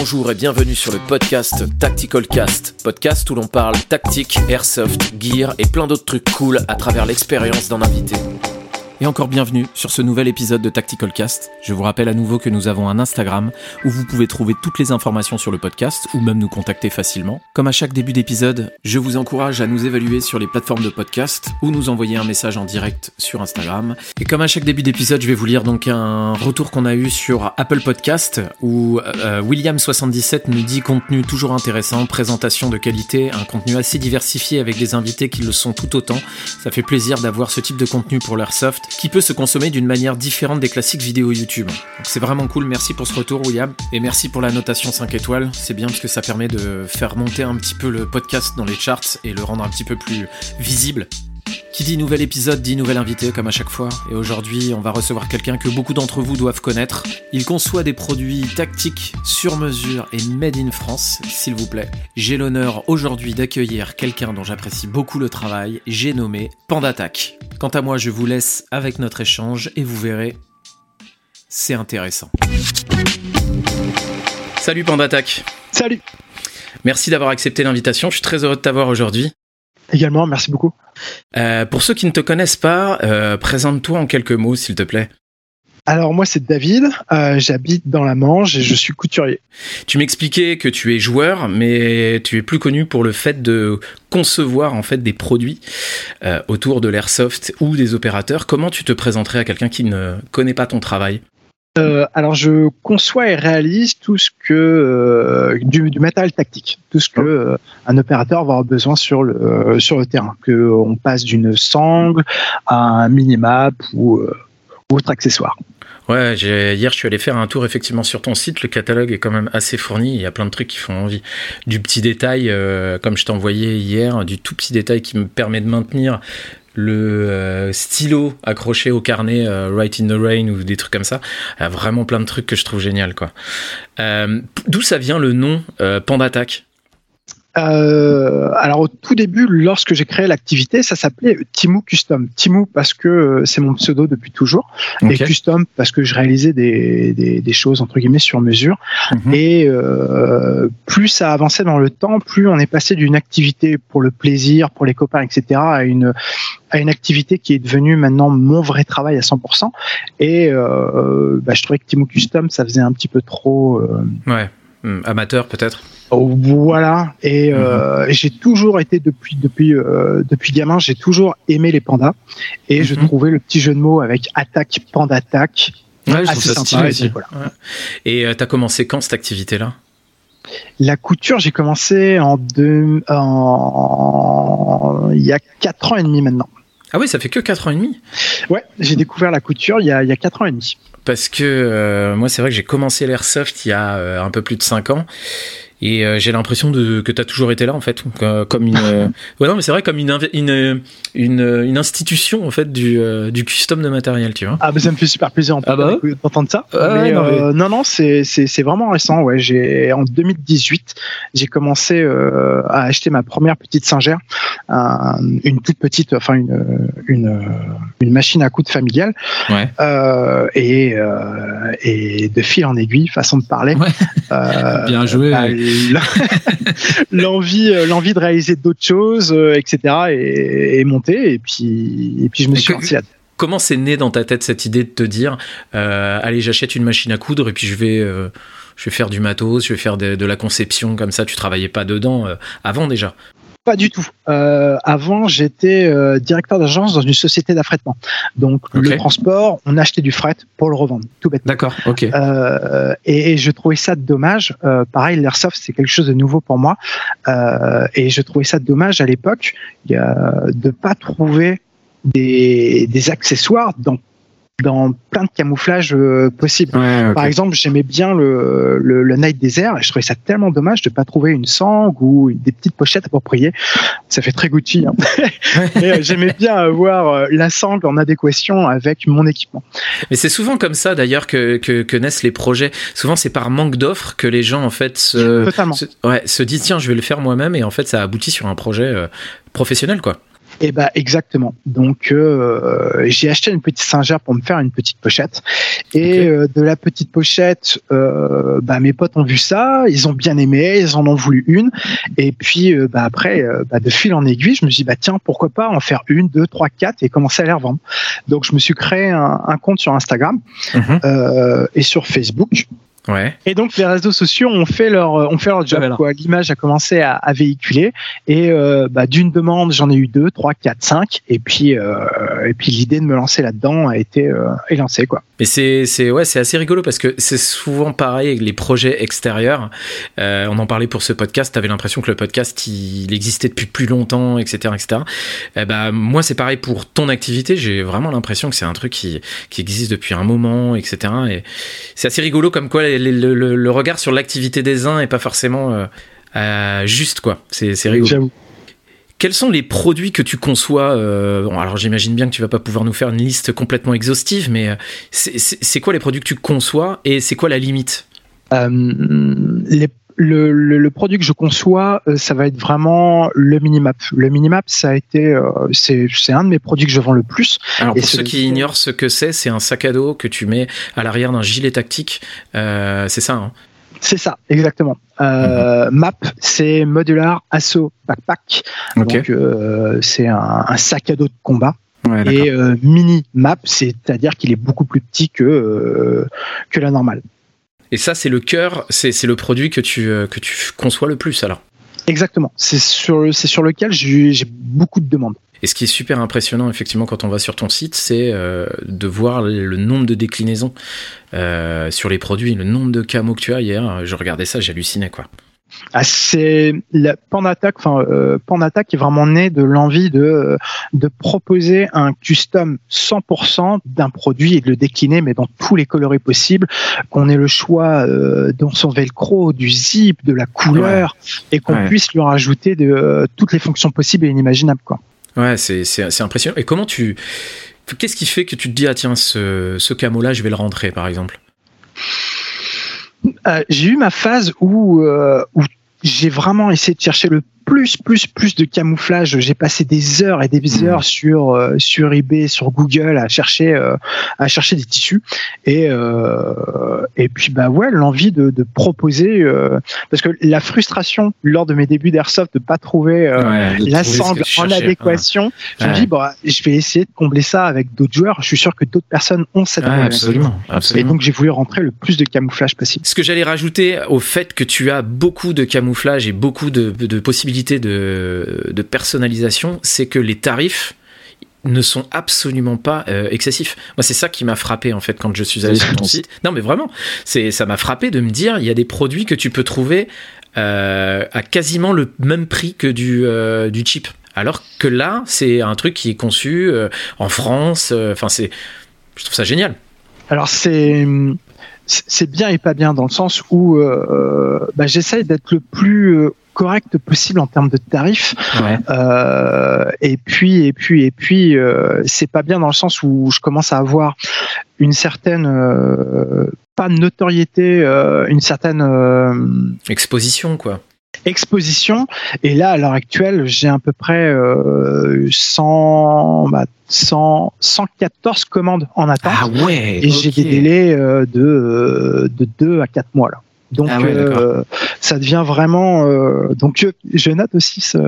Bonjour et bienvenue sur le podcast Tactical Cast, podcast où l'on parle tactique, airsoft, gear et plein d'autres trucs cool à travers l'expérience d'un invité et encore bienvenue sur ce nouvel épisode de Tactical Cast. Je vous rappelle à nouveau que nous avons un Instagram où vous pouvez trouver toutes les informations sur le podcast ou même nous contacter facilement. Comme à chaque début d'épisode, je vous encourage à nous évaluer sur les plateformes de podcast ou nous envoyer un message en direct sur Instagram. Et comme à chaque début d'épisode, je vais vous lire donc un retour qu'on a eu sur Apple Podcast où euh, William77 nous dit contenu toujours intéressant, présentation de qualité, un contenu assez diversifié avec des invités qui le sont tout autant. Ça fait plaisir d'avoir ce type de contenu pour l'airsoft qui peut se consommer d'une manière différente des classiques vidéos YouTube. C'est vraiment cool, merci pour ce retour William, et merci pour la notation 5 étoiles, c'est bien parce que ça permet de faire monter un petit peu le podcast dans les charts et le rendre un petit peu plus visible. Qui dit nouvel épisode dit nouvel invité comme à chaque fois, et aujourd'hui on va recevoir quelqu'un que beaucoup d'entre vous doivent connaître. Il conçoit des produits tactiques sur mesure et made in France, s'il vous plaît. J'ai l'honneur aujourd'hui d'accueillir quelqu'un dont j'apprécie beaucoup le travail, j'ai nommé Pandatak. Quant à moi je vous laisse avec notre échange et vous verrez, c'est intéressant. Salut Pandatak. Salut. Merci d'avoir accepté l'invitation, je suis très heureux de t'avoir aujourd'hui. Également, merci beaucoup. Euh, pour ceux qui ne te connaissent pas, euh, présente-toi en quelques mots, s'il te plaît. Alors moi c'est David, euh, j'habite dans la Manche et je suis couturier. Tu m'expliquais que tu es joueur, mais tu es plus connu pour le fait de concevoir en fait des produits autour de l'airsoft ou des opérateurs. Comment tu te présenterais à quelqu'un qui ne connaît pas ton travail? Euh, alors je conçois et réalise tout ce que euh, du, matériel tactique, tout ce que euh, un opérateur va avoir besoin sur le sur le terrain, que on passe d'une sangle à un minimap ou autre accessoire. Ouais, hier je suis allé faire un tour effectivement sur ton site. Le catalogue est quand même assez fourni. Il y a plein de trucs qui font envie. Du petit détail, comme je envoyé hier, du tout petit détail qui me permet de maintenir le euh, stylo accroché au carnet euh, Write in the Rain ou des trucs comme ça. Il y a vraiment plein de trucs que je trouve génial quoi. Euh, d'où ça vient le nom Pandatak euh, alors au tout début, lorsque j'ai créé l'activité, ça s'appelait Timou Custom. Timou parce que euh, c'est mon pseudo depuis toujours, et Custom parce que je réalisais des, des, des choses entre guillemets sur mesure. Mhm. Et euh, plus ça avançait dans le temps, plus on est passé d'une activité pour le plaisir, pour les copains, etc., à une à une activité qui est devenue maintenant mon vrai travail à 100%. Et euh, bah, je trouvais que Timou Custom, ça faisait un petit peu trop. Euh, ouais Hmm, amateur peut-être. Voilà. Et euh, mhm. j'ai toujours été depuis depuis euh, depuis gamin, j'ai toujours aimé les pandas. Et je mhm. trouvais le petit jeu de mots avec attaque panda attaque ouais, assez sympa. Et, voilà. et euh, t'as commencé quand cette activité-là? La couture, j'ai commencé en deux, en il y a quatre ans et demi maintenant. Ah oui, ça fait que 4 ans et demi? Ouais, j'ai découvert la couture il y a, il y a 4 ans et demi parce que euh, moi c'est vrai que j'ai commencé l'airsoft il y a euh, un peu plus de 5 ans et euh, j'ai l'impression de que tu as toujours été là en fait. Comme une ouais non mais c'est vrai comme une une, une une institution en fait du du custom de matériel tu vois. Ah bah ça me fait super plaisir ah bah d'entendre ça. Non, non c'est c'est vraiment récent ouais. J'ai en 2018 j'ai commencé à acheter ma première petite singère une toute petite enfin une une une machine à coudre familiale. Ouais. et et de fil en aiguille façon de parler. Bien joué bah, l'envie, euh, l'envie de réaliser d'autres choses, euh, etc. Et, monter. Et puis, et puis je me suis lancé là Comment c'est né dans ta tête cette idée de te dire, euh, allez, j'achète une machine à coudre et puis je vais, je vais faire du matos, je vais faire de, de, la conception comme ça. Tu travaillais pas dedans avant déjà? Pas du tout. Euh, avant, j'étais euh, directeur d'agence dans une société d'affrètement. Donc, le transport, on achetait du fret pour le revendre, tout bêtement. D'accord, ok. Euh, et, je trouvais ça dommage. pareil, l'airsoft, c'est quelque chose de nouveau pour moi. et je trouvais ça dommage à l'époque de pas trouver des, des accessoires dans dans plein de camouflages euh, possibles. Par exemple, j'aimais bien le, le, Night Desert et je trouvais ça tellement dommage de pas trouver une sangle ou des petites pochettes appropriées. Ça fait très Gucci. Hein. Euh, j'aimais bien avoir euh, la sangle en adéquation avec mon équipement. Mais c'est souvent comme ça d'ailleurs que, que, que, naissent les projets. Souvent, c'est par manque d'offres que les gens en fait se, se, ouais, se disent tiens, je vais le faire moi-même et en fait, ça aboutit sur un projet professionnel quoi. Et bah exactement. Donc euh, j'ai acheté une petite singère pour me faire une petite pochette. Et euh, de la petite pochette, euh, bah, mes potes ont vu ça, ils ont bien aimé, ils en ont voulu une. Et puis bah, après, bah, de fil en aiguille, je me suis dit bah tiens pourquoi pas en faire une, deux, trois, quatre et commencer à les revendre. Donc je me suis créé un, compte sur Instagram mhm. et sur Facebook. Ouais. Et donc les réseaux sociaux ont fait leur ont fait leur job. L'image a commencé à, à véhiculer et euh, bah, d'une demande j'en ai eu deux, trois, quatre, cinq et puis euh, et puis l'idée de me lancer là-dedans a été euh, est lancée quoi. Mais c'est c'est ouais c'est assez rigolo parce que c'est souvent pareil avec les projets extérieurs. Euh, on en parlait pour ce podcast. T'avais l'impression que le podcast il, existait depuis plus longtemps, etc., etc. Eh ben moi c'est pareil pour ton activité. J'ai vraiment l'impression que c'est un truc qui qui existe depuis un moment, etc. Et c'est assez rigolo comme quoi le, regard sur l'activité des uns est pas forcément euh, euh, juste, quoi. C'est rigolo. Quels sont les produits que tu conçois euh, Alors j'imagine bien que tu vas pas pouvoir nous faire une liste complètement exhaustive, mais c'est quoi les produits que tu conçois et c'est quoi la limite? Les le, produit que je conçois, euh, ça va être vraiment le minimap. Le minimap, ça a été, euh, c'est, un de mes produits que je vends le plus. Alors pour ceux qui ignorent ce que c'est, c'est un sac à dos que tu mets à l'arrière d'un gilet tactique. Euh, c'est ça. Hein? C'est ça, exactement. Mhm. Map, c'est Modular Asso Backpack. Donc, c'est un, sac à dos de combat. et mini map, c'est-à-dire qu'il est beaucoup plus petit que, que la normale. Et ça, c'est le cœur, c'est le produit que tu, euh, que tu conçois le plus alors? Exactement. C'est sur, sur lequel j'ai beaucoup de demandes. Et ce qui est super impressionnant, effectivement, quand on va sur ton site, c'est euh, de voir le nombre de déclinaisons euh, sur les produits, le nombre de camos que tu as. Hier, je regardais ça, j'hallucinais, quoi. Ah, c'est la Pandattack, enfin euh, est vraiment né de l'envie de de proposer un custom 100% d'un produit et de le décliner mais dans tous les coloris possibles, qu'on ait le choix euh, dans son velcro, du zip, de la couleur et qu'on puisse lui rajouter de euh, toutes les fonctions possibles et inimaginables quoi. Ouais, c'est c'est impressionnant. Et comment tu qu'est-ce qui fait que tu te dis ah tiens ce ce camo là je vais le rentrer par exemple? euh, j'ai eu ma phase où, euh, où j'ai vraiment essayé de chercher le plus, plus, plus de camouflage. J'ai passé des heures et des mmh. heures sur euh, sur eBay, sur Google à chercher euh, à chercher des tissus et euh, et puis bah ouais l'envie de, de proposer parce que la frustration lors de mes débuts d'airsoft de pas trouver la sangle en adéquation. Je me dis bah je vais essayer de combler ça avec d'autres joueurs. Je suis sûr que d'autres personnes ont cette ouais, absolument, absolument, Et donc j'ai voulu rentrer le plus de camouflage possible. Ce que j'allais rajouter au fait que tu as beaucoup de camouflage et beaucoup de, de possibilités de, personnalisation, c'est que les tarifs ne sont absolument pas euh, excessifs. Moi, c'est ça qui m'a frappé en fait quand je suis allé sur ton site. Non, mais vraiment, c'est ça m'a frappé de me dire il y a des produits que tu peux trouver euh, à quasiment le même prix que du euh, du cheap. Alors que là, c'est un truc qui est conçu en France. Enfin, c'est, je trouve ça génial. Alors c'est c'est bien et pas bien dans le sens où bah, j'essaye d'être le plus correct possible en termes de tarifs. Euh, et puis et puis et puis euh, c'est pas bien dans le sens où je commence à avoir une certaine euh, pas notoriété, une certaine exposition quoi exposition. Et là, à l'heure actuelle, j'ai à peu près 100, 100, 114 commandes en attente. Ah ouais. Et j'ai des délais de, de 2 à 4 mois là. Donc ah euh, ça devient vraiment. Euh, donc je, note aussi ce,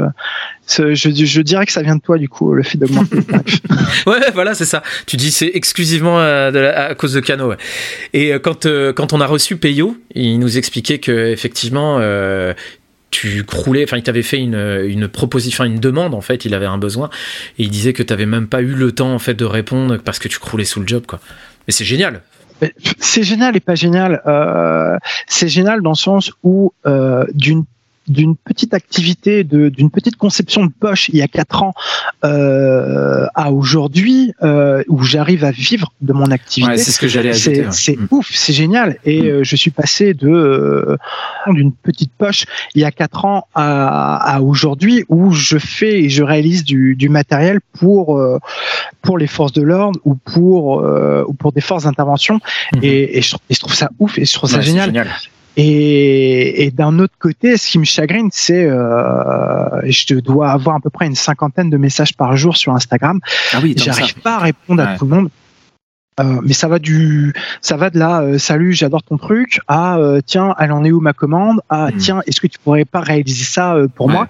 ce je, je, dirais que ça vient de toi du coup le fait d'augmenter. ouais voilà c'est ça. Tu dis c'est exclusivement euh, de à cause de Cano. Ouais. Et quand quand on a reçu Peyo, il nous expliquait que effectivement tu croulais, enfin il t'avait fait une, une proposition, une demande en fait, il avait un besoin et il disait que tu n'avais même pas eu le temps en fait de répondre parce que tu croulais sous le job quoi. Mais c'est génial c'est génial et pas génial. Euh, c'est génial dans le sens où euh, d'une d'une petite activité, d'une petite conception de poche il y a quatre ans euh, à aujourd'hui, euh, où j'arrive à vivre de mon activité. c'est ce que j'allais ajouter. C'est mm. ouf, c'est génial. Et mm. euh, je suis passé de euh, d'une petite poche il y a quatre ans à, à aujourd'hui, où je fais et je réalise du, du matériel pour euh, pour les forces de l'ordre ou pour ou pour des forces d'intervention. Mm-hmm. Et, et, je, trouve ça ouf et je trouve ça génial. Génial Et, d'un autre côté, ce qui me chagrine, c'est euh, je dois avoir à peu près une cinquantaine de messages par jour sur Instagram. Ah oui, J'arrive pas à répondre à tout le monde. Euh, mais ça va du, ça va de là, euh, salut, j'adore ton truc, à euh, tiens, elle en est où ma commande, à hmm. tiens, est-ce que tu pourrais pas réaliser ça pour moi,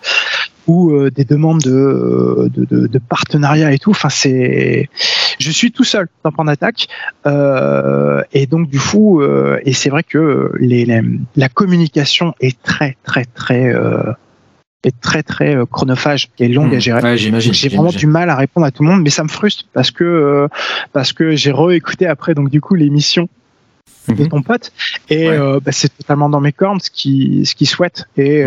ou des demandes de, de, de, partenariat et tout. Enfin, c'est, je suis tout seul dans Point d'attaque, et donc du coup, et c'est vrai que les, la communication est très très très est très très euh, chronophage et longue à hmm. gérer. j'ai vraiment du mal à répondre à tout le monde, mais ça me frustre parce que euh, parce que j'ai réécouté après donc du coup l'émission de mhm. ton pote. Et euh, bah, c'est totalement dans mes cordes ce qui ce qu'il souhaite. Et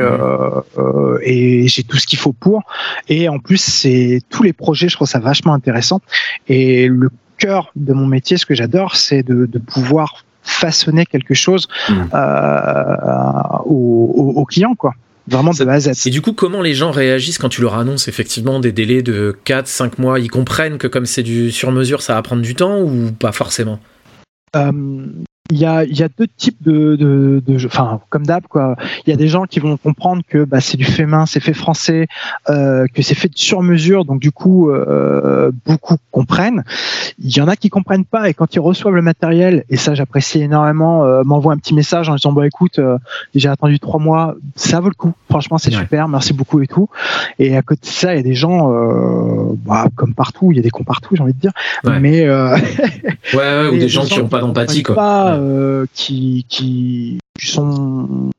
et j'ai tout ce qu'il faut pour. Et en plus c'est tous les projets je trouve ça vachement intéressant. Et le cœur de mon métier ce que j'adore c'est de, de pouvoir façonner quelque chose mhm. aux au, clients quoi. Vraiment de A Et du coup, comment les gens réagissent quand tu leur annonces effectivement des délais de 4, 5 mois? Ils comprennent que comme c'est du sur mesure, ça va prendre du temps ou pas forcément? Euh, il y a, y a deux types de, de, de enfin comme d'hab quoi. Il y a des gens qui vont comprendre que bah, c'est du fait main, c'est fait français, euh, que c'est fait sur mesure, donc du coup euh, beaucoup comprennent. Il y en a qui comprennent pas et quand ils reçoivent le matériel et ça j'apprécie énormément, euh, m'envoient un petit message en disant bah écoute euh, j'ai attendu trois mois, ça vaut le coup. Franchement c'est super, merci beaucoup et tout. Et à côté de ça il y a des gens euh, bah, comme partout, il y a des cons partout j'ai envie de dire, mais euh, ouais, ouais ou des gens qui n'ont pas d'empathie quoi. Euh, qui, qui sont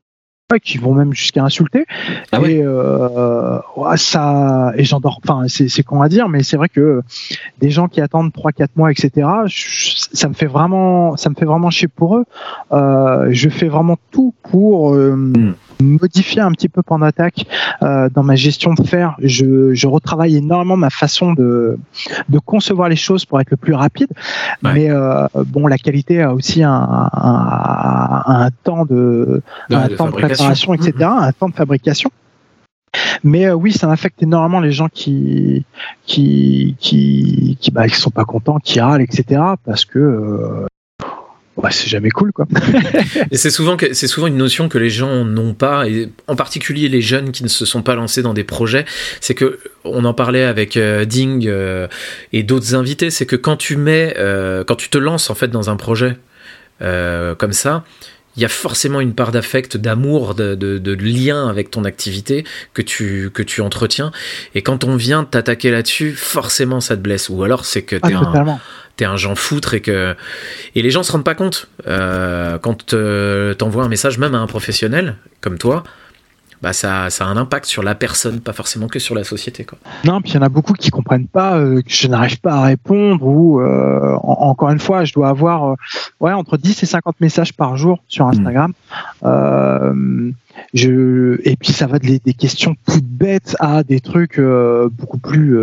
qui vont même jusqu'à insulter. Ah et euh, ça et j'endors enfin c'est con à dire mais c'est vrai que des gens qui attendent 3 4 mois etc ça me fait vraiment ça me fait vraiment chier pour eux. Euh, je fais vraiment tout pour hmm modifier un petit peu pendant attaque euh, dans ma gestion de fer. Je, je, retravaille énormément ma façon de, de concevoir les choses pour être le plus rapide. Mais euh, bon, la qualité a aussi un, un, un temps de, un temps de préparation, etc., mm-hmm. un temps de fabrication. Mais euh, oui, ça affecte énormément les gens qui qui qui qui, bah, qui sont pas contents, qui râlent, etc. Parce que euh, bah, c'est jamais cool quoi. et c'est souvent que c'est souvent une notion que les gens n'ont pas et en particulier les jeunes qui ne se sont pas lancés dans des projets, c'est que on en parlait avec euh, Ding euh, et d'autres invités, c'est que quand tu mets euh, quand tu te lances en fait dans un projet comme ça, il y a forcément une part d'affect, d'amour, de, de, de, lien avec ton activité que tu, que tu entretiens. Et quand on vient t'attaquer là-dessus, forcément ça te blesse. Ou alors c'est que t'es ah, un, t'es un genre foutre et que et les gens se rendent pas compte euh, quand t'envoies un message même à un professionnel comme toi bah ça, ça a un impact sur la personne, pas forcément que sur la société. Quoi. Non, puis il y en a beaucoup qui comprennent pas euh, que je n'arrive pas à répondre ou euh, encore une fois, je dois avoir euh, ouais entre 10 et 50 messages par jour sur hmm. Instagram. je et puis ça va des, des questions toutes bêtes à des trucs beaucoup plus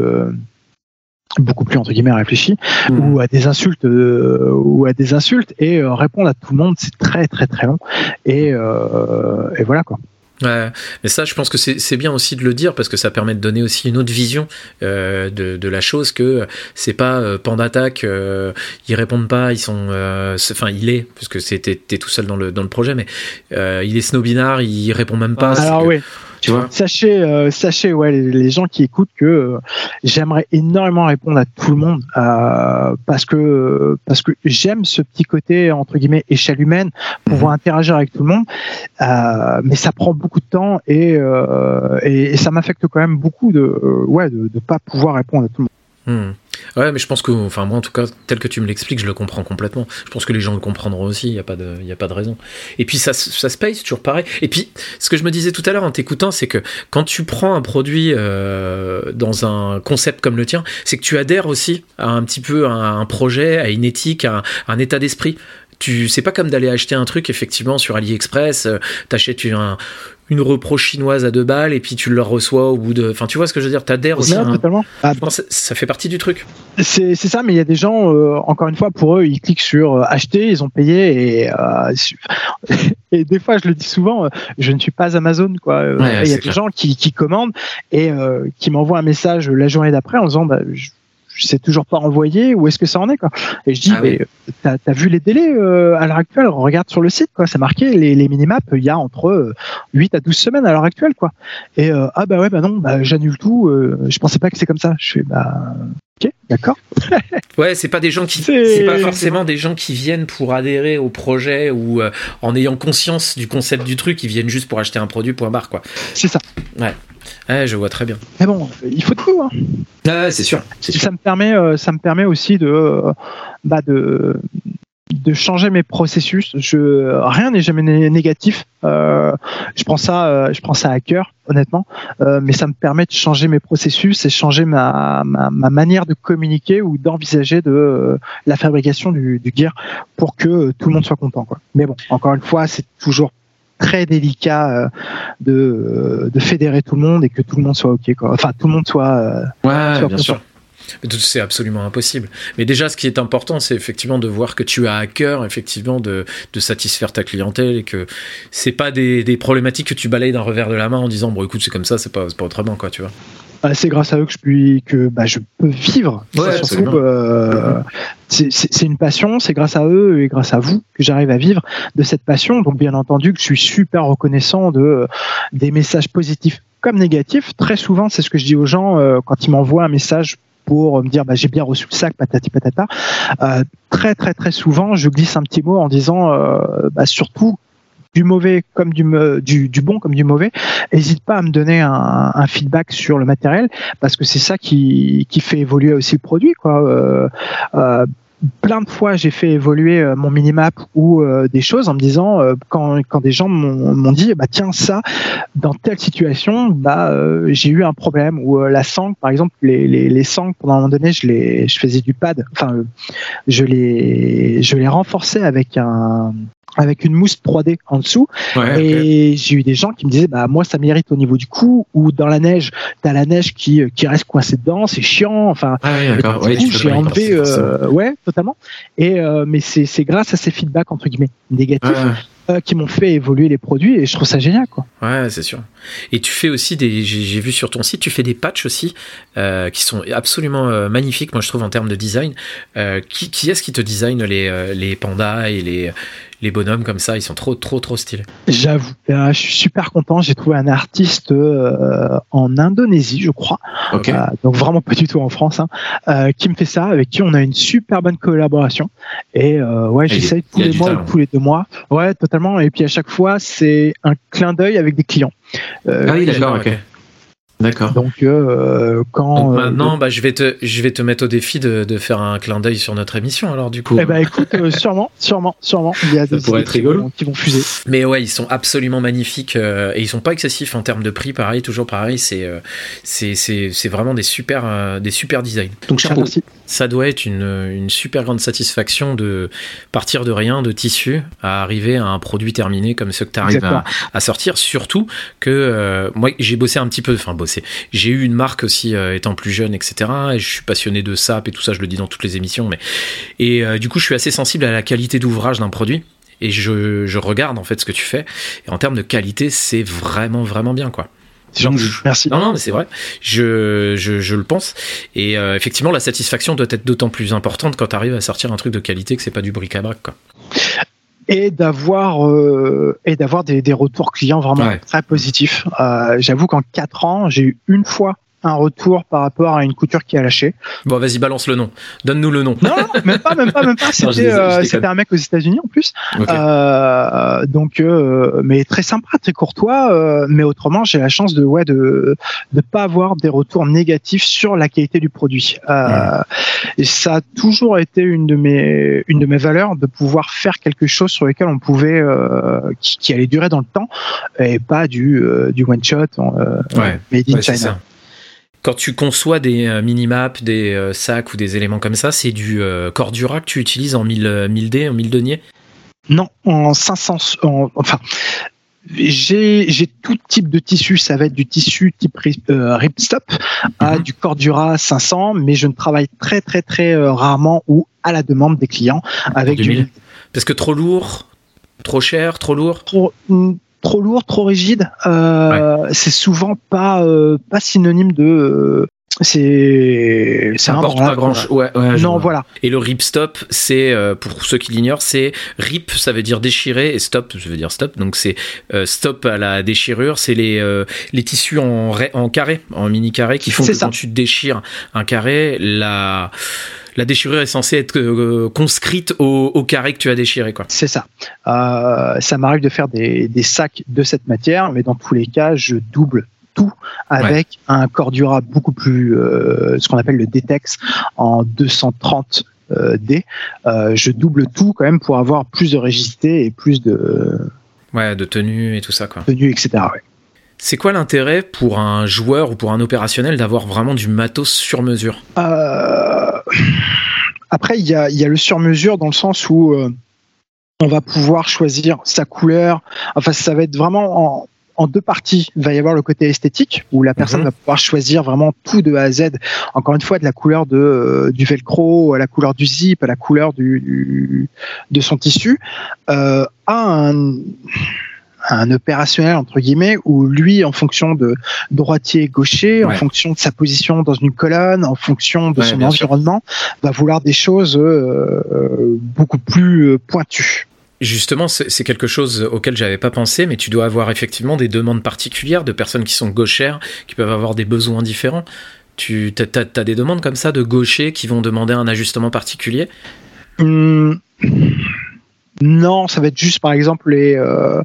beaucoup plus entre guillemets réfléchi hmm. ou à des insultes euh, ou à des insultes et euh, répondre à tout le monde c'est très très très long et, euh, et voilà quoi Ouais, mais ça, je pense que c'est bien aussi de le dire parce que ça permet de donner aussi une autre vision euh, de, de, la chose que c'est pas euh, Pandattack, euh, ils répondent pas, ils sont, euh, enfin il est parce que c'était tout seul dans le dans le projet, mais il est snobinard, il répond même pas. Alors oui sachez, euh, sachez, ouais, les, gens qui écoutent que euh, j'aimerais énormément répondre à tout le monde euh, parce que parce que j'aime ce petit côté entre guillemets échelle humaine, pouvoir mhm. interagir avec tout le monde, mais ça prend beaucoup de temps et et, ça m'affecte quand même beaucoup de ouais de, de pas pouvoir répondre à tout le monde. Hmm. Ouais, mais je pense que, enfin, moi en tout cas, tel que tu me l'expliques, je le comprends complètement. Je pense que les gens le comprendront aussi, il n'y a, pas de, a pas de raison. Et puis ça, ça se paye, c'est toujours pareil. Et puis, ce que je me disais tout à l'heure en t'écoutant, c'est que quand tu prends un produit euh, dans un concept comme le tien, c'est que tu adhères aussi à un petit peu à un projet, à une éthique, à un état d'esprit tu c'est pas comme d'aller acheter un truc effectivement sur AliExpress, euh, t'achètes un, une repro chinoise à deux balles et puis tu le reçois au bout de. Enfin, tu vois ce que je veux dire T'adhères aussi. Non, totalement. Ah, ça, fait partie du truc. C'est ça, mais il y a des gens, euh, encore une fois, pour eux, ils cliquent sur euh, acheter, ils ont payé et, et des fois, je le dis souvent, je ne suis pas Amazon, quoi. Il y a des gens qui, qui commandent et qui m'envoient un message la journée d'après en disant, bah, je sais toujours pas envoyer, où est-ce que ça en est quoi Et je dis, Ah oui. mais t'as as vu les délais euh, à l'heure actuelle? Regarde sur le site, quoi, c'est marqué les, les minimaps, il y a entre euh, 8 à 12 semaines à l'heure actuelle, quoi. Et euh, ah bah ouais, bah non, bah j'annule tout. euh, je pensais pas que c'est comme ça. Je fais bah ok, d'accord. Ouais, c'est pas des gens qui, C'est- pas forcément des gens qui viennent pour adhérer au projet ou euh, en ayant conscience du concept du truc, ils viennent juste pour acheter un produit. Point barre quoi. C'est ça. Ouais, je vois très bien. Mais bon, il faut de tout. Hein. Ouais, c'est sûr. ça me permet, euh, ça me permet aussi de, euh, bah de, de changer mes processus. Je, rien n'est jamais né- négatif. Euh, je prends ça, euh, je prends ça à cœur, honnêtement. Euh, mais ça me permet de changer mes processus et changer ma, ma, ma manière de communiquer ou d'envisager de euh, la fabrication du, du gear pour que euh, tout le monde soit content. Quoi. Mais bon, encore une fois, c'est toujours très délicat euh, de, de fédérer tout le monde et que tout le monde soit ok quoi. Enfin tout le monde soit euh, Ouais, Soit bien content. sûr. C'est absolument impossible. Mais déjà, ce qui est important, c'est effectivement de voir que tu as à cœur, effectivement, de, de satisfaire ta clientèle et que c'est pas des, des problématiques que tu balayes d'un revers de la main en disant bon écoute c'est comme ça, c'est pas, c'est pas autrement quoi, tu vois. Bah, c'est grâce à eux que je puis que bah, je peux vivre. Ouais, euh, c'est c'est- une passion. C'est grâce à eux et grâce à vous que j'arrive à vivre de cette passion. Donc bien entendu que je suis super reconnaissant de des messages positifs comme négatifs. Très souvent, c'est ce que je dis aux gens euh, quand ils m'envoient un message pour me dire bah, j'ai bien reçu le sac patati patata. Euh, très très très souvent, je glisse un petit mot en disant euh, bah, surtout du mauvais comme du, du, du bon comme du mauvais, n'hésite pas à me donner un, un feedback sur le matériel parce que c'est ça qui, qui fait évoluer aussi le produit. Quoi. Euh, euh, plein de fois, j'ai fait évoluer euh, mon minimap ou euh, des choses en me disant, euh, quand, quand des gens m'ont dit, bah, tiens, ça, dans telle situation, bah, euh, j'ai eu un problème. Ou euh, la sangle, par exemple, les, les, les sangles, pendant un moment donné, je, les, je faisais du pad, enfin, euh, je les, je les renforçais avec un avec une mousse 3D en dessous. Ouais, et j'ai eu des gens qui me disaient bah moi ça m'irrite au niveau du cou ou dans la neige. T'as la neige qui qui reste coincée dedans c'est chiant enfin. Ah oui, Ouais, j'ai enlevé euh, ouais totalement. Et euh, mais c'est c'est grâce à ces feedbacks entre guillemets négatifs euh, qui m'ont fait évoluer les produits et je trouve ça génial quoi. Ouais, c'est sûr. Et tu fais aussi des. J'ai vu sur ton site, tu fais des patchs aussi euh, qui sont absolument euh, magnifiques, moi je trouve en termes de design. Euh, qui qui est-ce qui te design les euh, les pandas et les les bonhommes comme ça Ils sont trop trop trop stylés. j'avoue Euh, je suis super content j'ai trouvé un artiste euh, en Indonésie je crois. Euh, donc vraiment pas du tout en France, hein, euh, qui me fait ça, avec qui on a une super bonne collaboration. Et euh, ouais, j'essaye tous les mois ou tous les deux mois. Ouais, totalement. Et puis à chaque fois, c'est un clin d'œil avec des clients. Euh, Ah oui, d'accord, ok. D'accord. Donc euh, quand Donc euh, maintenant, bah, je vais te je vais te mettre au défi de, de faire un clin d'œil sur notre émission alors du coup. eh ben écoute, euh, sûrement, sûrement, sûrement, il y a Ça des pourrait qui rigolo. vont- qui vont fuser. Mais ouais, ils sont absolument magnifiques euh, et ils sont pas excessifs en termes de prix. Pareil, toujours pareil. C'est euh, vraiment des super euh, des super designs. Donc, chapeau. Merci. Ça doit être une, une super grande satisfaction de partir de rien, de tissu, à arriver à un produit terminé comme ce que tu arrives à, à sortir. Surtout que euh, moi, j'ai bossé un petit peu, enfin bossé. J'ai eu une marque aussi euh, étant plus jeune, etc. Et je suis passionné de SAP et tout ça, je le dis dans toutes les émissions. Mais et euh, du coup, je suis assez sensible à la qualité d'ouvrage d'un produit. Et je, je regarde en fait ce que tu fais. Et en termes de qualité, c'est vraiment vraiment bien quoi. Gentil. Merci. Non, non, mais c'est vrai. Je, je, je le pense. Et euh, effectivement, la satisfaction doit être d'autant plus importante quand tu arrives à sortir un truc de qualité que c'est pas du bric-à-brac. Quoi. et d'avoir euh, et d'avoir des, des retours clients vraiment Ouais. très positifs. Euh, J'avoue qu'en quatre ans, j'ai eu une fois un retour par rapport à une couture qui a lâché. Bon, vas-y, balance le nom. Donne-nous le nom. Non, non, même pas, même pas, même pas. C'était euh, c'était un mec aux États-Unis en plus. Euh, donc, euh, mais très sympa, très courtois. mais autrement, j'ai la chance de ouais de de pas avoir des retours négatifs sur la qualité du produit. Et ça a toujours été une de mes une de mes valeurs de pouvoir faire quelque chose sur lequel on pouvait qui, qui allait durer dans le temps et pas du du one shot Ouais. made in Ouais, China. Quand tu conçois des euh, mini-maps, des euh, sacs ou des éléments comme ça, c'est du euh, Cordura que tu utilises en 1000, euh, 1000D, en 1000 deniers? Non, en 500, en- enfin, j'ai tout type de tissu. Ça va être du tissu type ri- euh, ripstop à Mhm. du Cordura 500, mais je ne travaille très très très euh, rarement ou à la demande des clients avec du 2000. Parce que trop lourd, trop cher, trop lourd? trop, mm, trop lourd, trop rigide. Euh, C'est souvent pas euh, pas synonyme de euh, c'est ça importe pas grand chose. Ouais, ouais, non, voilà. Et le rip stop, c'est euh, pour ceux qui l'ignorent, c'est rip, ça veut dire déchirer et stop, je veux dire stop. Donc c'est euh, stop à la déchirure, c'est les euh, les tissus en en carré, en mini carré qui font que quand tu déchires un carré, la la déchirure est censée être conscrite au, au, carré que tu as déchiré. quoi. C'est ça. Euh, ça m'arrive de faire des, des, sacs de cette matière, mais dans tous les cas, je double tout avec un corps durable beaucoup plus, euh, ce qu'on appelle le DTEX en 230 euh, D. Euh, je double tout quand même pour avoir plus de rigidité et plus de. Ouais, de tenue et tout ça, quoi. Tenue, etc. C'est quoi l'intérêt pour un joueur ou pour un opérationnel d'avoir vraiment du matos sur mesure? Après, il y a, y a, le sur mesure dans le sens où on va pouvoir choisir sa couleur. Enfin, ça va être vraiment en, en deux parties. Il va y avoir le côté esthétique où la personne mhm. va pouvoir choisir vraiment tout de A à Z. Encore une fois, de la couleur de, euh, du velcro à la couleur du zip, à la couleur du, de son tissu, euh, à un, un opérationnel entre guillemets où lui en fonction de droitier gaucher en fonction de sa position dans une colonne en fonction de son environnement va vouloir des choses euh, beaucoup plus pointues Justement, c'est quelque chose auquel j'avais pas pensé, mais tu dois avoir effectivement des demandes particulières de personnes qui sont gauchères, qui peuvent avoir des besoins différents. Tu as, des demandes comme ça de gauchers qui vont demander un ajustement particulier? Hum, Non, ça va être juste par exemple les, euh,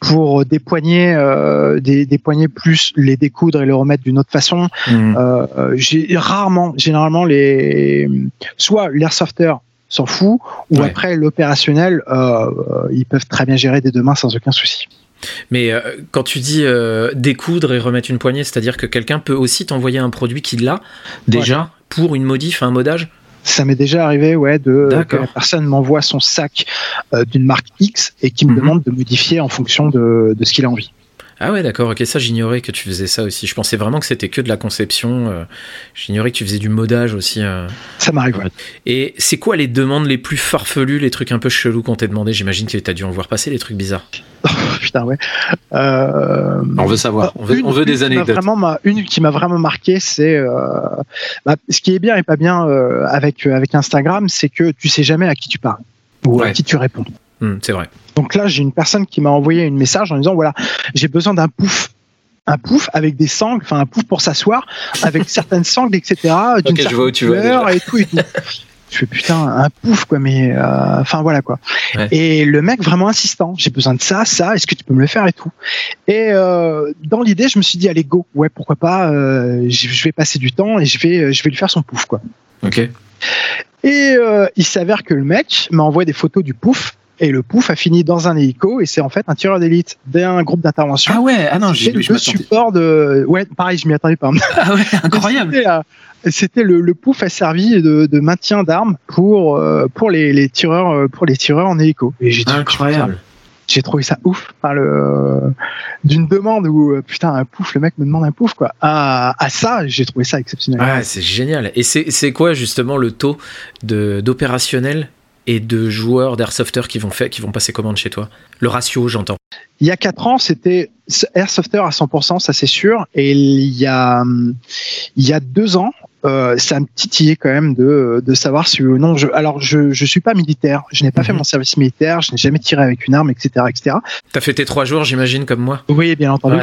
pour des poignets, euh, des, poignets plus les découdre et les remettre d'une autre façon. Hum. Euh, j'ai rarement, généralement les, soit l'airsofter s'en fout, ou après l'opérationnel, euh, euh, ils peuvent très bien gérer des deux mains sans aucun souci. Mais euh, quand tu dis découdre et remettre une poignée, c'est-à-dire que quelqu'un peut aussi t'envoyer un produit qu'il a déjà pour une modif, un modage? Ça m'est déjà arrivé, ouais, de que la personne m'envoie son sac d'une marque X et qui me mhm. demande de modifier en fonction de, de ce qu'il a envie. Ah ouais, d'accord, ok, ça j'ignorais que tu faisais ça aussi. Je pensais vraiment que c'était que de la conception. Euh, j'ignorais que tu faisais du modage aussi. Euh. Ça m'arrive, ouais. Et c'est quoi les demandes les plus farfelues, les trucs un peu chelous qu'on t'a demandé? J'imagine que t'as dû en voir passer, les trucs bizarres. putain, ouais. Euh, on veut savoir, on veut, on veut des anecdotes. Vraiment, une qui m'a vraiment marqué, c'est bah, ce qui est bien et pas bien avec, avec Instagram, c'est que tu sais jamais à qui tu parles ou à qui tu réponds. Hmm, c'est vrai. Donc là, j'ai une personne qui m'a envoyé un message en disant voilà, j'ai besoin d'un pouf un pouf avec des sangles, enfin un pouf pour s'asseoir, avec certaines sangles, etc. D'une certaine couleur et tout et tout. Je fais putain un pouf quoi, mais euh, enfin voilà quoi. Et le mec vraiment insistant, j'ai besoin de ça, ça, est-ce que tu peux me le faire et tout. Et euh, dans l'idée, je me suis dit allez go, ouais pourquoi pas, euh, je vais passer du temps et je vais je vais lui faire son pouf quoi. Ok. Et il s'avère que le mec m'a envoyé des photos du pouf et le pouf a fini dans un hélico et c'est en fait un tireur d'élite d'un groupe d'intervention. Ah ouais, ah non, j'ai le support de. Ouais, pareil, je m'y attendais pas. Ah ouais, incroyable. C'était le, le, pouf a servi de, de maintien d'armes pour euh, pour les, les, tireurs euh, pour les tireurs en hélico. Et j'ai incroyable. J'ai trouvé ça ouf, par le d'une demande où euh, putain un pouf, le mec me demande un pouf quoi. À, à ça, j'ai trouvé ça exceptionnel. Ouais, c'est génial. Et c'est quoi justement le taux de d'opérationnel et de joueurs d'airsofters qui vont, faire, qui vont passer commande chez toi Le ratio, j'entends. Il y a 4 ans, c'était airsofter à 100%, ça c'est sûr. Et il y a, il y a 2 ans, euh, ça me titillait quand même de, de savoir si ou non. Je, alors, je je suis pas militaire, je n'ai pas fait mhm. mon service militaire, je n'ai jamais tiré avec une arme, etc., etc. T'as fait tes trois jours, j'imagine, comme moi. Oui, bien entendu.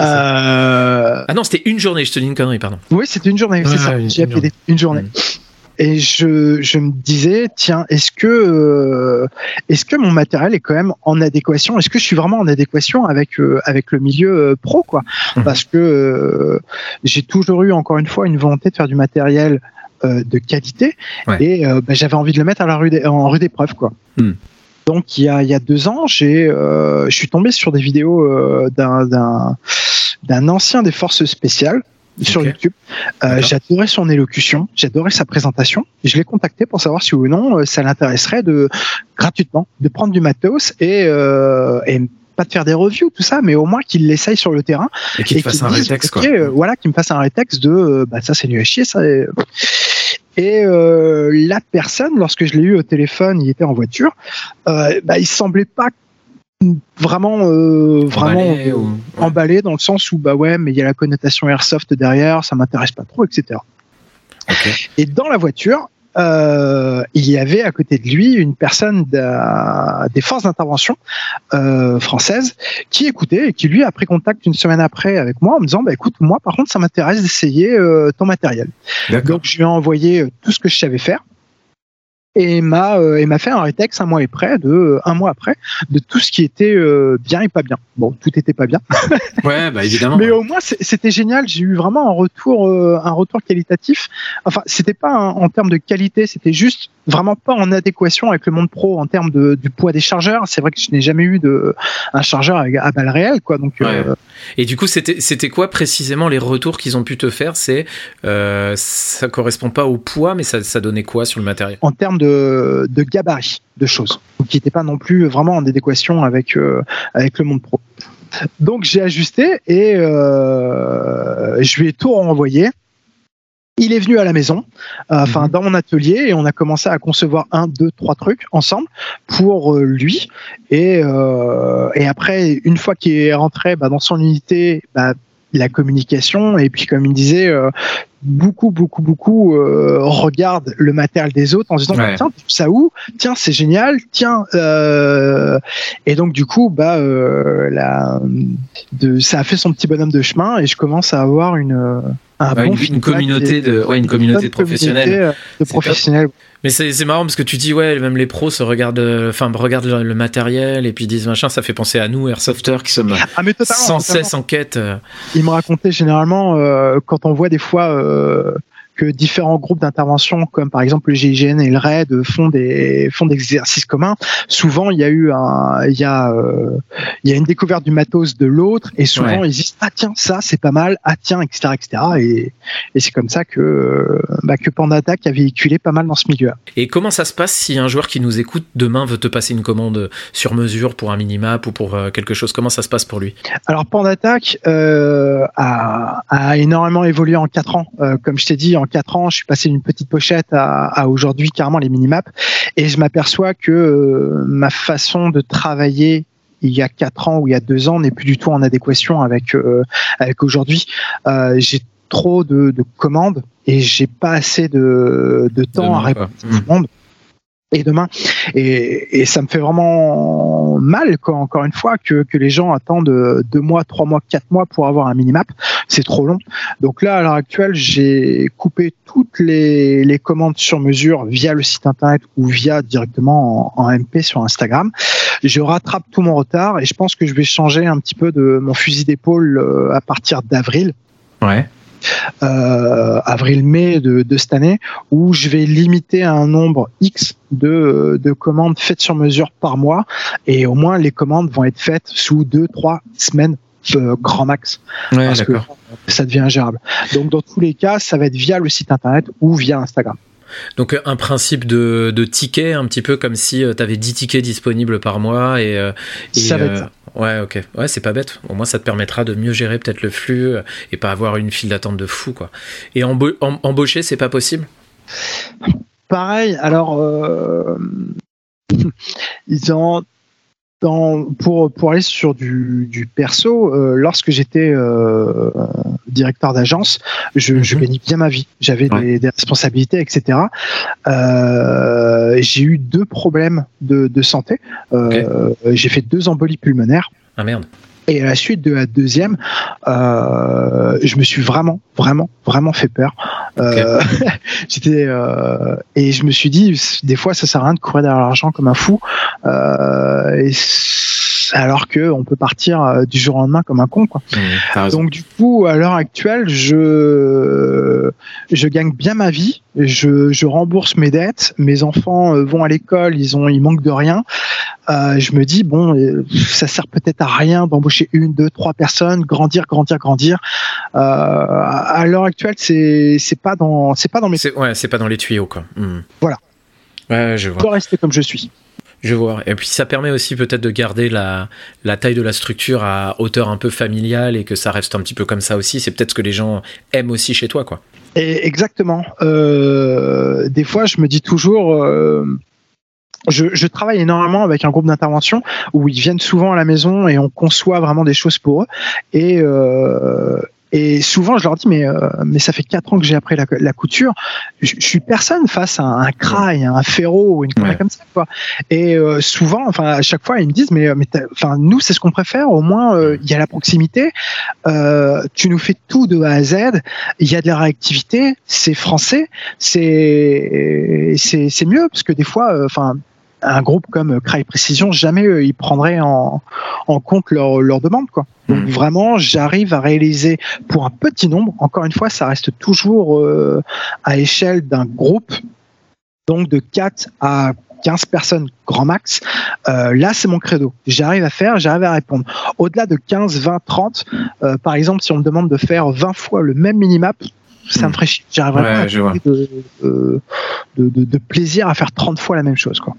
Euh... Ah non, c'était une journée. Je te dis une connerie, pardon. Oui, c'était une journée, c'est ça. J'ai appelé une journée. Mhm. Et je, je me disais, tiens, est-ce que, euh, est-ce que mon matériel est quand même en adéquation? Est-ce que je suis vraiment en adéquation avec, euh, avec le milieu euh, pro quoi? Mhm. Parce que j'ai toujours eu, encore une fois, une volonté de faire du matériel de qualité et bah, j'avais envie de le mettre à la rue en rue d'épreuve. quoi. Hmm. Donc il y a, il y a deux ans, j'ai, je suis tombé sur des vidéos d'un, d'un, d'un ancien des forces spéciales sur YouTube. Euh, j'adorais son élocution, j'adorais sa présentation. Je l'ai contacté pour savoir si ou non euh, ça l'intéresserait de gratuitement de prendre du matos et, euh, et pas de faire des reviews tout ça, mais au moins qu'il l'essaye sur le terrain et qu'il fasse un rétexte quoi. Voilà, qu'il me fasse un rétexte de bah ça c'est nul à chier ça. Et euh, la personne, lorsque je l'ai eu au téléphone, il était en voiture, euh, bah, il semblait pas vraiment vraiment emballé, dans le sens où bah ouais mais il y a la connotation airsoft derrière ça m'intéresse pas trop etc et dans la voiture euh, il y avait à côté de lui une personne des forces d'intervention euh, françaises qui écoutait et qui lui a pris contact une semaine après avec moi en me disant bah écoute moi par contre ça m'intéresse d'essayer euh, ton matériel. Donc je lui ai envoyé tout ce que je savais faire et m'a euh, et m'a fait un rétex un mois après de euh, un mois après de tout ce qui était euh, bien et pas bien. Bon, tout était pas bien. ouais, bah évidemment. Mais au moins c'était génial. J'ai eu vraiment un retour un retour qualitatif. Enfin, c'était pas en termes de qualité, c'était juste vraiment pas en adéquation avec le monde pro en termes de, du poids des chargeurs. C'est vrai que je n'ai jamais eu de un chargeur à, balle réelle, quoi. Donc. Et du coup, c'était c'était quoi précisément les retours qu'ils ont pu te faire? C'est ça correspond pas au poids, mais ça, ça donnait quoi sur le matériel? En termes de, de gabarit de choses, qui n'était pas non plus vraiment en adéquation avec, euh, avec le monde pro. Donc j'ai ajusté et euh, je lui ai tout renvoyé. Il est venu à la maison, euh, enfin mhm. dans mon atelier, et on a commencé à concevoir un, deux, trois trucs ensemble pour lui. Et, et après, une fois qu'il est rentré bah, dans son unité, bah, la communication et puis comme il disait euh, beaucoup beaucoup beaucoup euh, regardent le matériel des autres en se disant tiens ça où? Tiens c'est génial tiens euh, et donc du coup bah euh, la, de, ça a fait son petit bonhomme de chemin et je commence à avoir une une, communauté de ouais, une communauté de professionnels. de professionnels. Mais c'est marrant parce que tu dis, ouais, même les pros se regardent, euh, enfin, regardent le, matériel et puis disent machin, ça fait penser à nous, Airsofters, qui sommes. Ah, sans cesse en quête. Euh. Ils me racontaient généralement, euh, quand on voit des fois euh, que différents groupes d'intervention, comme par exemple le GIGN et le RAID, font des font des exercices communs. Souvent, il y a eu un, il y a, euh, il y a une découverte du matos de l'autre, et souvent ils disent ah tiens ça c'est pas mal, ah tiens etc etc. Et, et c'est comme ça que bah, que Pandatac a véhiculé pas mal dans ce milieu. Et comment ça se passe si un joueur qui nous écoute demain veut te passer une commande sur mesure pour un minimap ou pour euh, quelque chose? Comment ça se passe pour lui? Alors Pandattack euh, a, a énormément évolué en quatre ans, euh, comme je t'ai dit en quatre ans, je suis passé d'une petite pochette à, aujourd'hui carrément les minimaps, et je m'aperçois que euh, ma façon de travailler il y a quatre ans ou il y a deux ans n'est plus du tout en adéquation avec euh, avec aujourd'hui. Euh, j'ai trop de, commandes et j'ai pas assez de, temps à répondre à tout le mmh. Et demain. Et, ça me fait vraiment mal, quand, encore une fois, que, que les gens attendent deux mois, trois mois, quatre mois pour avoir un minimap. C'est trop long. Donc là, à l'heure actuelle, j'ai coupé toutes les, les, commandes sur mesure via le site internet ou via directement en, en MP sur Instagram. Je rattrape tout mon retard et je pense que je vais changer un petit peu de mon fusil d'épaule euh, à partir d'avril. Ouais. Euh, avril-mai de, de, cette année, où je vais limiter un nombre X de, de, commandes faites sur mesure par mois, et au moins les commandes vont être faites sous deux, trois semaines euh, grand max parce que ça devient ingérable. Donc dans tous les cas, ça va être via le site internet ou via Instagram. Donc un principe de, de ticket, un petit peu comme si euh, tu avais 10 tickets disponibles par mois et, ça va être ça. Ouais, ok. Ouais, c'est pas bête. Au moins, ça te permettra de mieux gérer peut-être le flux euh, et pas avoir une file d'attente de fou, quoi. Et embaucher, c'est pas possible? Pareil. Alors, euh, ils ont pour, pour aller sur du, du perso, euh, lorsque j'étais euh, directeur d'agence, je, je mhm. gagnais bien ma vie. J'avais des, des, responsabilités, etc. Euh, j'ai eu deux problèmes de, de santé. Euh, J'ai fait deux embolies pulmonaires. Ah merde. Et à la suite de la deuxième, euh, je me suis vraiment, vraiment, vraiment fait peur. Euh, J'étais euh, et je me suis dit, des fois, ça sert à rien de courir derrière l'argent comme un fou. Euh, et alors que on peut partir euh, du jour au lendemain comme un con. Quoi. Mmh, Donc du coup, à l'heure actuelle, je je gagne bien ma vie, je, je rembourse mes dettes, mes enfants euh, vont à l'école, ils ont ils manquent de rien. Euh, je me dis bon, ça sert peut-être à rien d'embaucher une, deux, trois personnes, grandir, grandir, grandir. Euh, à l'heure actuelle, c'est c'est pas dans c'est pas dans mes ouais c'est pas dans les tuyaux quoi. Mmh. Voilà. Ouais, je vois. Je dois rester comme je suis. Je vois. Et puis ça permet aussi peut-être de garder la, taille de la structure à hauteur un peu familiale et que ça reste un petit peu comme ça aussi. C'est peut-être ce que les gens aiment aussi chez toi, quoi. Exactement. Euh, des fois, je me dis toujours, euh, je, travaille énormément avec un groupe d'intervention où ils viennent souvent à la maison et on conçoit vraiment des choses pour eux. Euh, et souvent, je leur dis, mais, euh, mais ça fait quatre ans que j'ai appris la, la couture. Je, je, suis personne face à un craille, un ferro ou une connerie comme ça. Quoi. Et euh, souvent, enfin, à chaque fois, ils me disent, mais, mais enfin, nous, c'est ce qu'on préfère. Au moins, euh, il y a la proximité. Euh, tu nous fais tout de A à Z. Il y a de la réactivité. C'est français. C'est c'est mieux parce que des fois, enfin un groupe comme Cry Precision, jamais euh, ils prendraient en, en compte leur, leur demande. Quoi. Donc mmh. vraiment, j'arrive à réaliser pour un petit nombre, encore une fois, ça reste toujours euh, à échelle d'un groupe, donc de 4 à 15 personnes grand max. Euh, là, c'est mon credo. J'arrive à faire, j'arrive à répondre. Au-delà de 15, 20, 30, euh, par exemple, si on me demande de faire 20 fois le même minimap, ça me ferait chier. J'arriverais ouais, de, de, de, de, plaisir à faire 30 fois la même chose. Quoi.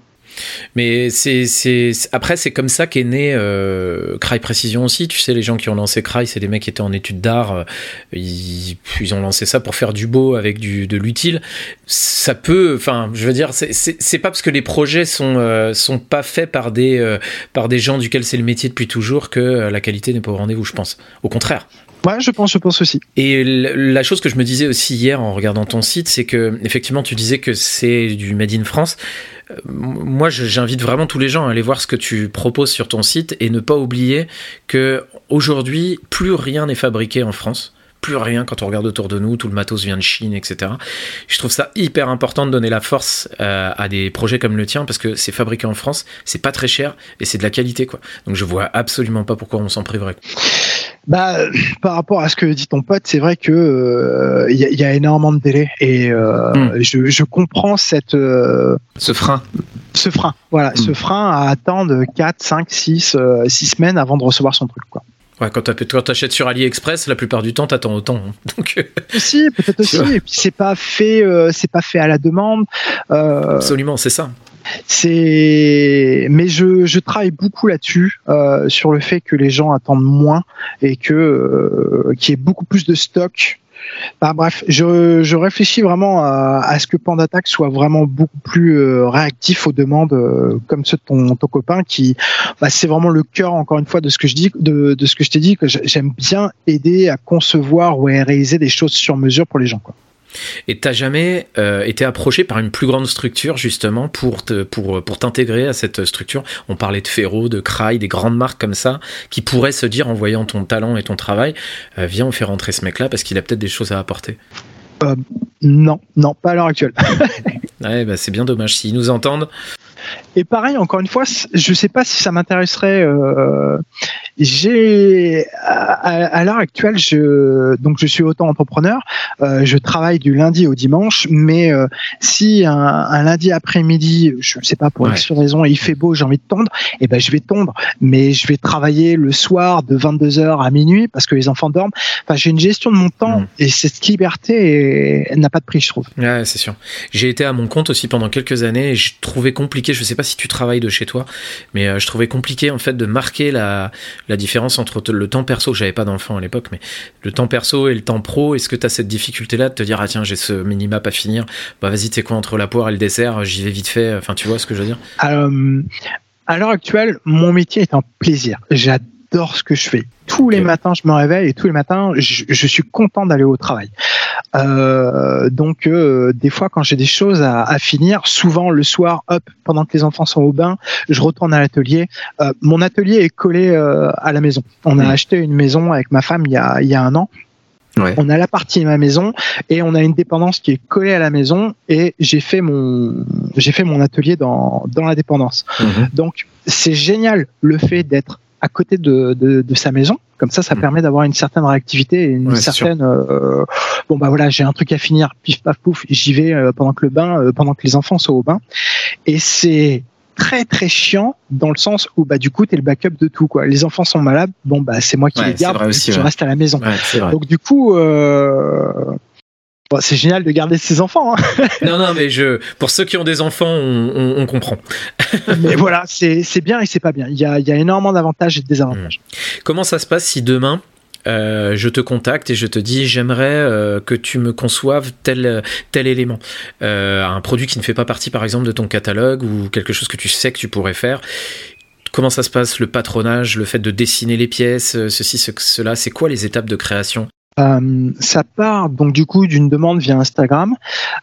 Mais c'est, c'est après c'est comme ça qu'est né euh, Cry Précision aussi. Tu sais, les gens qui ont lancé Cry, c'est des mecs qui étaient en études d'art. Euh, ils, ils ont lancé ça pour faire du beau avec du de l'utile. Ça peut, enfin, je veux dire, c'est, c'est, c'est pas parce que les projets sont euh, sont pas faits par des euh, par des gens duquel c'est le métier depuis toujours que la qualité n'est pas au rendez-vous. Je pense. Au contraire. Ouais, je pense, je pense aussi. Et la chose que je me disais aussi hier en regardant ton site, c'est que effectivement, tu disais que c'est du made in France. Euh, moi, j'invite vraiment tous les gens à aller voir ce que tu proposes sur ton site et ne pas oublier que aujourd'hui, plus rien n'est fabriqué en France plus rien quand on regarde autour de nous, tout le matos vient de Chine, etc. Je trouve ça hyper important de donner la force euh, à des projets comme le tien parce que c'est fabriqué en France, c'est pas très cher et c'est de la qualité quoi. Donc je vois absolument pas pourquoi on s'en priverait. Bah, par rapport à ce que dit ton pote, c'est vrai que il euh, y, y, a énormément de délais et euh, mm. je, je, comprends cette euh, ce frein. Ce frein, voilà, ce frein à attendre 4, 5, 6, 6 semaines avant de recevoir son truc, quoi. Ouais, quand tu achètes sur AliExpress, la plupart du temps, t'attends autant. Hein. Donc, aussi, peut-être aussi. Et puis c'est pas fait, c'est pas fait à la demande. Absolument, c'est ça. C'est, mais je, je travaille beaucoup là-dessus euh, sur le fait que les gens attendent moins et que euh, qu'il y ait beaucoup plus de stock. Bah, bref, je, je réfléchis vraiment à, ce que Pandattack soit vraiment beaucoup plus euh, réactif aux demandes euh, comme ceux de ton, ton copain qui, bah, c'est vraiment le cœur encore une fois de ce que je dis, de, ce que je t'ai dit que j'aime bien aider à concevoir ou à réaliser des choses sur mesure pour les gens. Et t'as jamais euh, été approché par une plus grande structure justement pour te, pour pour t'intégrer à cette structure? On parlait de Ferro, de Cry, des grandes marques comme ça qui pourraient se dire en voyant ton talent et ton travail, euh, viens on fait rentrer ce mec-là parce qu'il a peut-être des choses à apporter. Euh, non, non, pas à l'heure actuelle. ouais, bah c'est bien dommage s'ils nous entendent. Et pareil, encore une fois, je ne sais pas si ça m'intéresserait. Euh, j'ai à, à l'heure actuelle, je donc je suis auto-entrepreneur. Euh, je travaille du lundi au dimanche, mais euh, si un, un lundi après-midi, je ne sais pas pour ouais. X raison, il fait beau, j'ai envie de tondre, et eh ben je vais tondre, mais je vais travailler le soir de 22 h à minuit parce que les enfants dorment. Enfin, j'ai une gestion de mon temps mmh. et cette liberté n'a pas de prix, je trouve. Ouais, c'est sûr. J'ai été à mon compte aussi pendant quelques années et je trouvais compliqué je sais pas si tu travailles de chez toi, mais euh, je trouvais compliqué en fait de marquer la, la différence entre le temps perso, j'avais pas d'enfant à l'époque, mais le temps perso et le temps pro. Est-ce que tu as cette difficulté-là de te dire, ah tiens, j'ai ce minimap à finir, bah vas-y, t'es quoi entre la poire et le dessert, j'y vais vite fait, enfin tu vois ce que je veux dire? Euh, À l'heure actuelle, mon métier est un plaisir. J'adore j'adore ce que je fais. Tous les matins, je me réveille et tous les matins, je, je suis content d'aller au travail. Euh, donc, euh, des fois, quand j'ai des choses à, à, finir, souvent le soir, hop, pendant que les enfants sont au bain, je retourne à l'atelier. Euh, mon atelier est collé à la maison. On a mmh. acheté une maison avec ma femme il y a, il y a un an. Ouais. On a la partie de ma maison et on a une dépendance qui est collée à la maison et j'ai fait mon j'ai fait mon atelier dans dans la dépendance. Mmh. Donc c'est génial le fait d'être à côté de, de, de, sa maison. Comme ça, ça mmh. permet d'avoir une certaine réactivité et une ouais, certaine. Euh, bon bah voilà, j'ai un truc à finir, pif paf pouf, j'y vais euh, pendant que le bain, euh, pendant que les enfants sont au bain. Et c'est très très chiant dans le sens où bah du coup t'es le backup de tout quoi. Les enfants sont malades, bon bah c'est moi qui ouais, les garde, aussi, je ouais. reste à la maison. Donc du coup. Euh, Bon, c'est génial de garder ses enfants. Hein. non, non, mais je, pour ceux qui ont des enfants, on, on, on comprend. mais voilà, c'est bien et c'est pas bien. Il y a, il y a énormément d'avantages et de désavantages. Mmh. Comment ça se passe si demain euh, je te contacte et je te dis j'aimerais euh, que tu me conçoives tel tel élément, euh, un produit qui ne fait pas partie par exemple de ton catalogue ou quelque chose que tu sais que tu pourrais faire. Comment ça se passe le patronage, le fait de dessiner les pièces, ceci, ce, cela, c'est quoi les étapes de création? Euh, ça part donc du coup d'une demande via Instagram.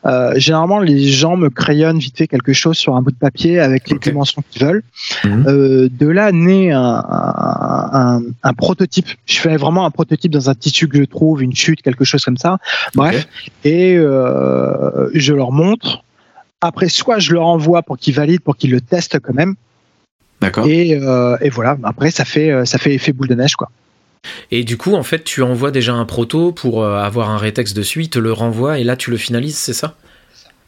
Euh, généralement, les gens me crayonnent vite fait quelque chose sur un bout de papier avec les dimensions qu'ils veulent. Mhm. Euh, de là naît un, un, un- un prototype. Je fais vraiment un prototype dans un tissu que je trouve, une chute, quelque chose comme ça. Bref, et je leur montre. Après, soit je leur envoie pour qu'ils valident, pour qu'ils le testent quand même. D'accord. Et, et voilà. Après, ça fait ça fait effet boule de neige quoi. Et du coup, en fait, tu envoies déjà un proto pour euh, avoir un rétexte dessus, il te le renvoie et là tu le finalises, c'est ça?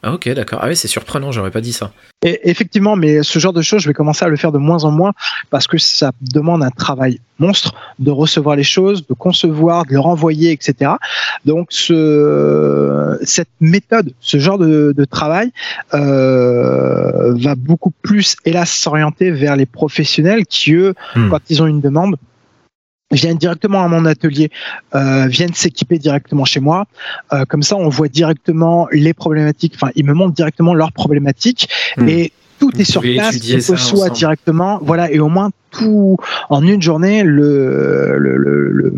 Ah ok, d'accord. Ah oui, c'est surprenant, j'aurais pas dit ça. Et effectivement, mais ce genre de choses, je vais commencer à le faire de moins en moins parce que ça demande un travail monstre de recevoir les choses, de concevoir, de le renvoyer, etc. Donc, ce, cette méthode, ce genre de, de travail euh, va beaucoup plus, hélas, s'orienter vers les professionnels qui, eux, Hmm. quand ils ont une demande, viennent directement à mon atelier, euh, viennent s'équiper directement chez moi. Euh, comme ça, on voit directement les problématiques. Enfin, ils me montrent directement leurs problématiques Hmm. et tout Vous est sur place. reçoit ensemble. directement. Voilà, et au moins tout en une journée, le le, le, le,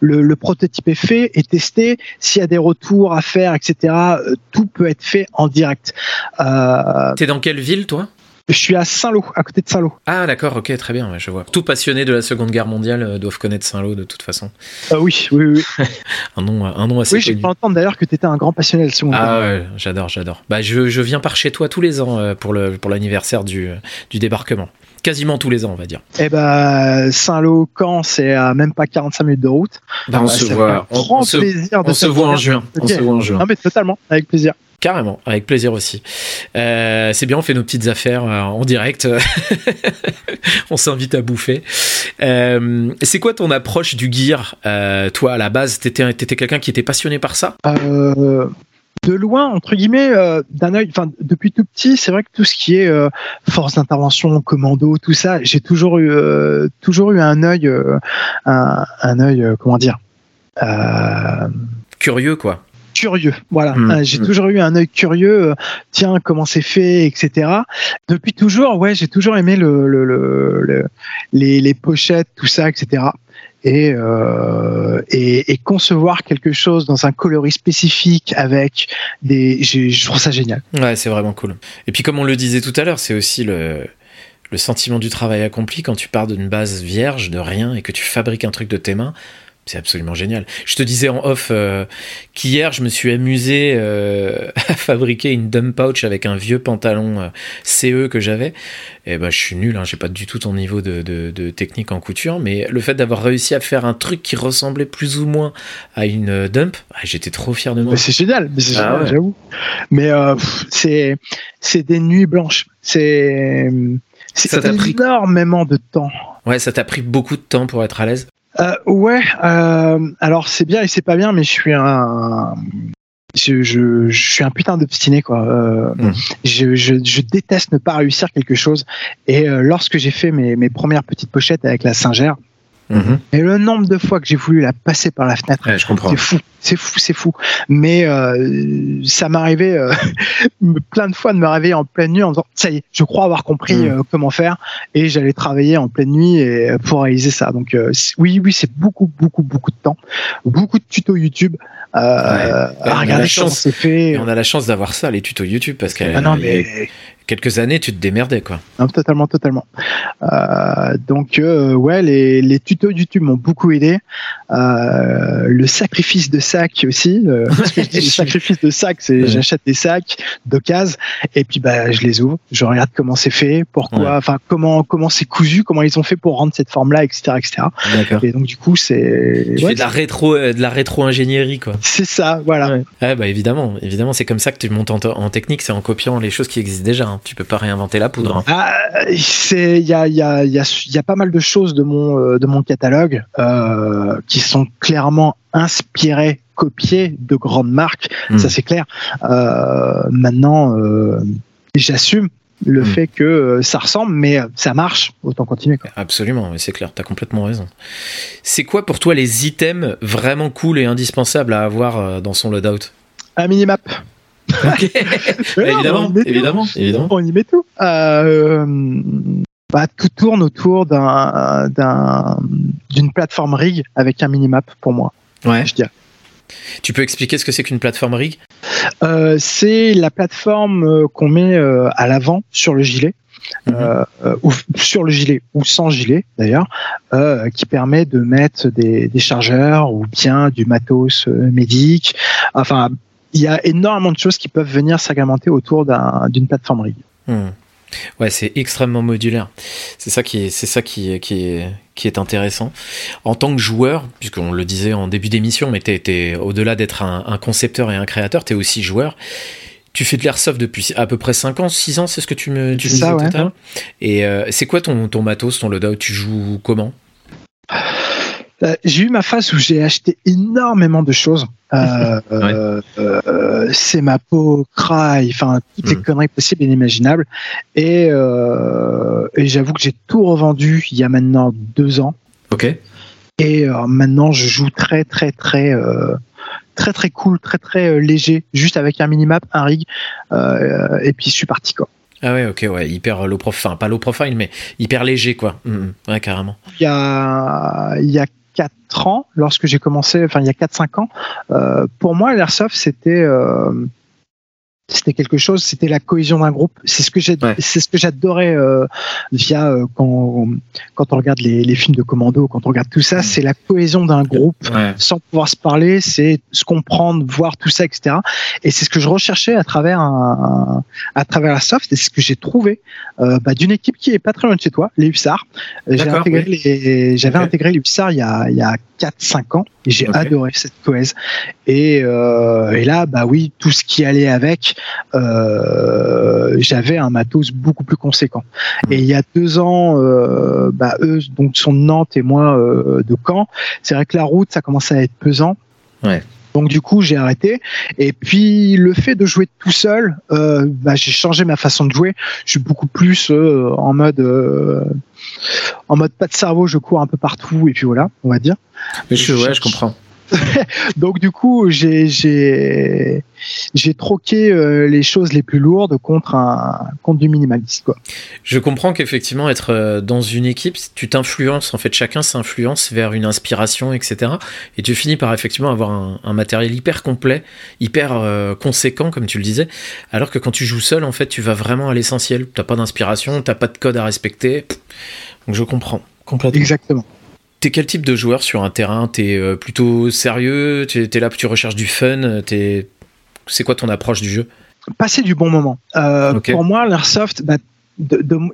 le- le prototype est fait et testé. S'il y a des retours à faire, etc., euh, tout peut être fait en direct. Euh, T'es dans quelle ville, toi? Je suis à Saint-Lô, à côté de Saint-Lô. Ah d'accord, ok, très bien, je vois. Tout passionné de la Seconde Guerre mondiale euh, doivent connaître Saint-Lô de toute façon. Euh, oui, oui, oui. Un nom, un nom assez Oui, j'ai pu entendre d'ailleurs que tu étais un grand passionné de la Seconde Guerre. Ah ouais, j'adore, j'adore. Bah je, je viens par chez toi tous les ans euh, pour le pour l'anniversaire du du débarquement. Quasiment tous les ans, on va dire. Eh ben, Saint-Lô, Caen, c'est à même pas 45 minutes de route. Bah, on Bah, se voit, on, on se, on se voit en juin. On se voit en juin. Non mais totalement, avec plaisir. Carrément, avec plaisir aussi. Euh, c'est bien, on fait nos petites affaires euh, en direct. on s'invite à bouffer. Euh, c'est quoi ton approche du gear Euh, Toi, à la base, t'étais étais, quelqu'un qui était passionné par ça? De loin, entre guillemets, euh, d'un œil, enfin depuis tout petit, c'est vrai que tout ce qui est euh, force d'intervention, commando, tout ça, j'ai toujours eu, euh, toujours eu un œil, un, un œil, comment dire, Curieux, quoi. Curieux. Voilà, Mm, Euh, j'ai mm. toujours eu un œil curieux. euh, tiens, comment c'est fait, etc. Depuis toujours, ouais, j'ai toujours aimé le, le, le- le- les, les pochettes, tout ça, etc. Et, euh, et, et concevoir quelque chose dans un coloris spécifique avec des, je trouve ça génial. Ouais, c'est vraiment cool. Et puis, comme on le disait tout à l'heure, c'est aussi le, le sentiment du travail accompli quand tu pars d'une base vierge, de rien, et que tu fabriques un truc de tes mains. C'est absolument génial. Je te disais en off euh, qu'hier, je me suis amusé euh, à fabriquer une dump pouch avec un vieux pantalon euh, CE que j'avais. Et ben, je suis nul, hein, j'ai pas du tout ton niveau de, de, de technique en couture, mais le fait d'avoir réussi à faire un truc qui ressemblait plus ou moins à une euh, dump, ah, j'étais trop fier de moi. Mais c'est génial, mais c'est Ah ouais. j'avoue. Mais euh, c'est c'est des nuits blanches. C'est Ça t'a pris- énormément de temps. Ouais, ça t'a pris beaucoup de temps pour être à l'aise. Euh, ouais, euh, alors c'est bien et c'est pas bien, mais je suis un, je, je, je suis un putain d'obstiné quoi. Euh, Mm. je, déteste ne pas réussir quelque chose. Et lorsque j'ai fait mes, mes premières petites pochettes avec la Singère, et le nombre de fois que j'ai voulu la passer par la fenêtre, Ouais, c'est fou, c'est fou, c'est fou. Mais euh, ça m'arrivait euh, plein de fois de me réveiller en pleine nuit en disant ça y est, je crois avoir compris Mm. euh, comment faire et j'allais travailler en pleine nuit et, euh, pour réaliser ça. Donc oui, oui, c'est beaucoup, beaucoup, beaucoup de temps, beaucoup de tutos YouTube. Euh, on a la chance. comment c'est fait. Et on a la chance d'avoir ça, les tutos YouTube, parce qu'il Ah non, mais quelques années, tu te démerdais, quoi. non, totalement, totalement. Euh, donc euh, ouais, les, les tutos YouTube m'ont beaucoup aidé. Euh, le sacrifice de sac aussi. euh, parce que je dis le sacrifice de sac, c'est Ouais. j'achète des sacs d'occasion et puis bah je les ouvre, je regarde comment c'est fait, pourquoi, Ouais. enfin comment comment c'est cousu, comment ils ont fait pour rendre cette forme-là, etc., etc. D'accord. Et donc du coup c'est Tu ouais, fais de la rétro, euh, de la rétro-ingénierie, quoi. c'est ça, voilà. Ouais. Ouais, bah évidemment, évidemment, c'est comme ça que tu montes en, en technique, c'est en copiant les choses qui existent déjà. hein. Tu peux pas réinventer la poudre. hein. Ah, c'est il y a il y a il y a il y a pas mal de choses de mon de mon catalogue euh, qui sont clairement inspirées copiées de grandes marques Hmm. ça c'est clair euh, maintenant euh, j'assume le Mm. fait que euh, ça ressemble, mais ça marche, autant continuer. Quoi. Absolument, c'est clair, t'as complètement raison. C'est quoi pour toi les items vraiment cool et indispensables à avoir dans son loadout? Un minimap. Ok, Mais non, évidemment, on y met tout. évidemment, évidemment. On y met tout. Euh, bah, tout tourne autour d'un, d'un, d'une plateforme rig avec un minimap pour moi, Ouais. je dirais. Tu peux expliquer ce que c'est qu'une plateforme rig? Euh, c'est la plateforme euh, qu'on met euh, à l'avant sur le gilet. Mhm. euh, ou sur le gilet ou sans gilet d'ailleurs, euh, qui permet de mettre des, des chargeurs ou bien du matos médic. Enfin, il y a énormément de choses qui peuvent venir s'agrémenter autour d'un- d'une plateforme rig. Hmm. Ouais, c'est extrêmement modulaire. C'est ça qui est, c'est ça qui qui est, qui est intéressant. En tant que joueur, puisqu'on le disait en début d'émission, mais t'es, t'es- au-delà d'être un, un concepteur et un créateur, t'es aussi joueur. Tu fais de l'airsoft depuis à peu près 5 ans, 6 ans, c'est ce que tu me tu me ça, disais ouais. tout à l'heure? Et euh, c'est quoi ton, ton matos, ton loadout? Tu joues comment? Euh, j'ai eu ma phase où j'ai acheté énormément de choses. Euh, euh, euh, c'est ma peau, cry, enfin toutes les Mhm. conneries possibles et inimaginables. Et, et j'avoue que j'ai tout revendu il y a maintenant deux ans. Ok. Et maintenant, je joue très, très, très, très, très cool, très, très léger, juste avec un minimap, un rig, et puis je suis parti quoi. Ah ouais, ok, ouais, hyper low profile, enfin pas low profile, mais hyper léger, quoi. Hmm, hmm. Ouais, carrément. Il y a, il y a quatre ans, lorsque j'ai commencé, enfin il y a 4-5 ans, euh, pour moi, l'airsoft, c'était euh, c'était quelque chose, c'était la cohésion d'un groupe. C'est ce que j'ai, Ouais. c'est ce que j'adorais euh, via euh, quand quand on regarde les, les films de commando, quand on regarde tout ça, c'est la cohésion d'un groupe Ouais. sans pouvoir se parler, c'est se comprendre, voir tout ça, etc. Et c'est ce que je recherchais à travers un, à travers la soft, et c'est ce que j'ai trouvé euh, bah, d'une équipe qui est pas très loin de chez toi, les Hussards. J'ai intégré les, j'avais intégré les Hussards il y a, il y a 4-5 ans, et j'ai adoré cette cohèse. Et, euh, et là, bah oui, tout ce qui allait avec, euh, j'avais un matos beaucoup plus conséquent. Et il y a deux ans, euh, bah, eux donc sont de Nantes et moi euh, de Caen. C'est vrai que la route, ça commençait à être pesant. Ouais. Donc du coup, j'ai arrêté. Et puis le fait de jouer tout seul, euh, bah, j'ai changé ma façon de jouer. Je suis beaucoup plus euh, en mode euh, en mode pas de cerveau. Je cours un peu partout et puis voilà, on va dire. Mais je, ouais, je comprends. Donc du coup, j'ai j'ai j'ai troqué euh, les choses les plus lourdes contre un contre du minimaliste quoi. Je comprends qu'effectivement, être euh, dans une équipe, tu t'influences, en fait, chacun s'influence vers une inspiration, etc. Et tu finis par effectivement avoir un, un matériel hyper complet, hyper euh, conséquent, comme tu le disais. Alors que quand tu joues seul, en fait, tu vas vraiment à l'essentiel. T'as pas d'inspiration, t'as pas de code à respecter. Donc je comprends complètement. Exactement. T'es quel type de joueur sur un terrain? T'es euh, plutôt sérieux? T'es t'es là, tu recherches du fun? C'est quoi ton approche du jeu? Passer du bon moment. Euh. Pour moi, l'airsoft, bah,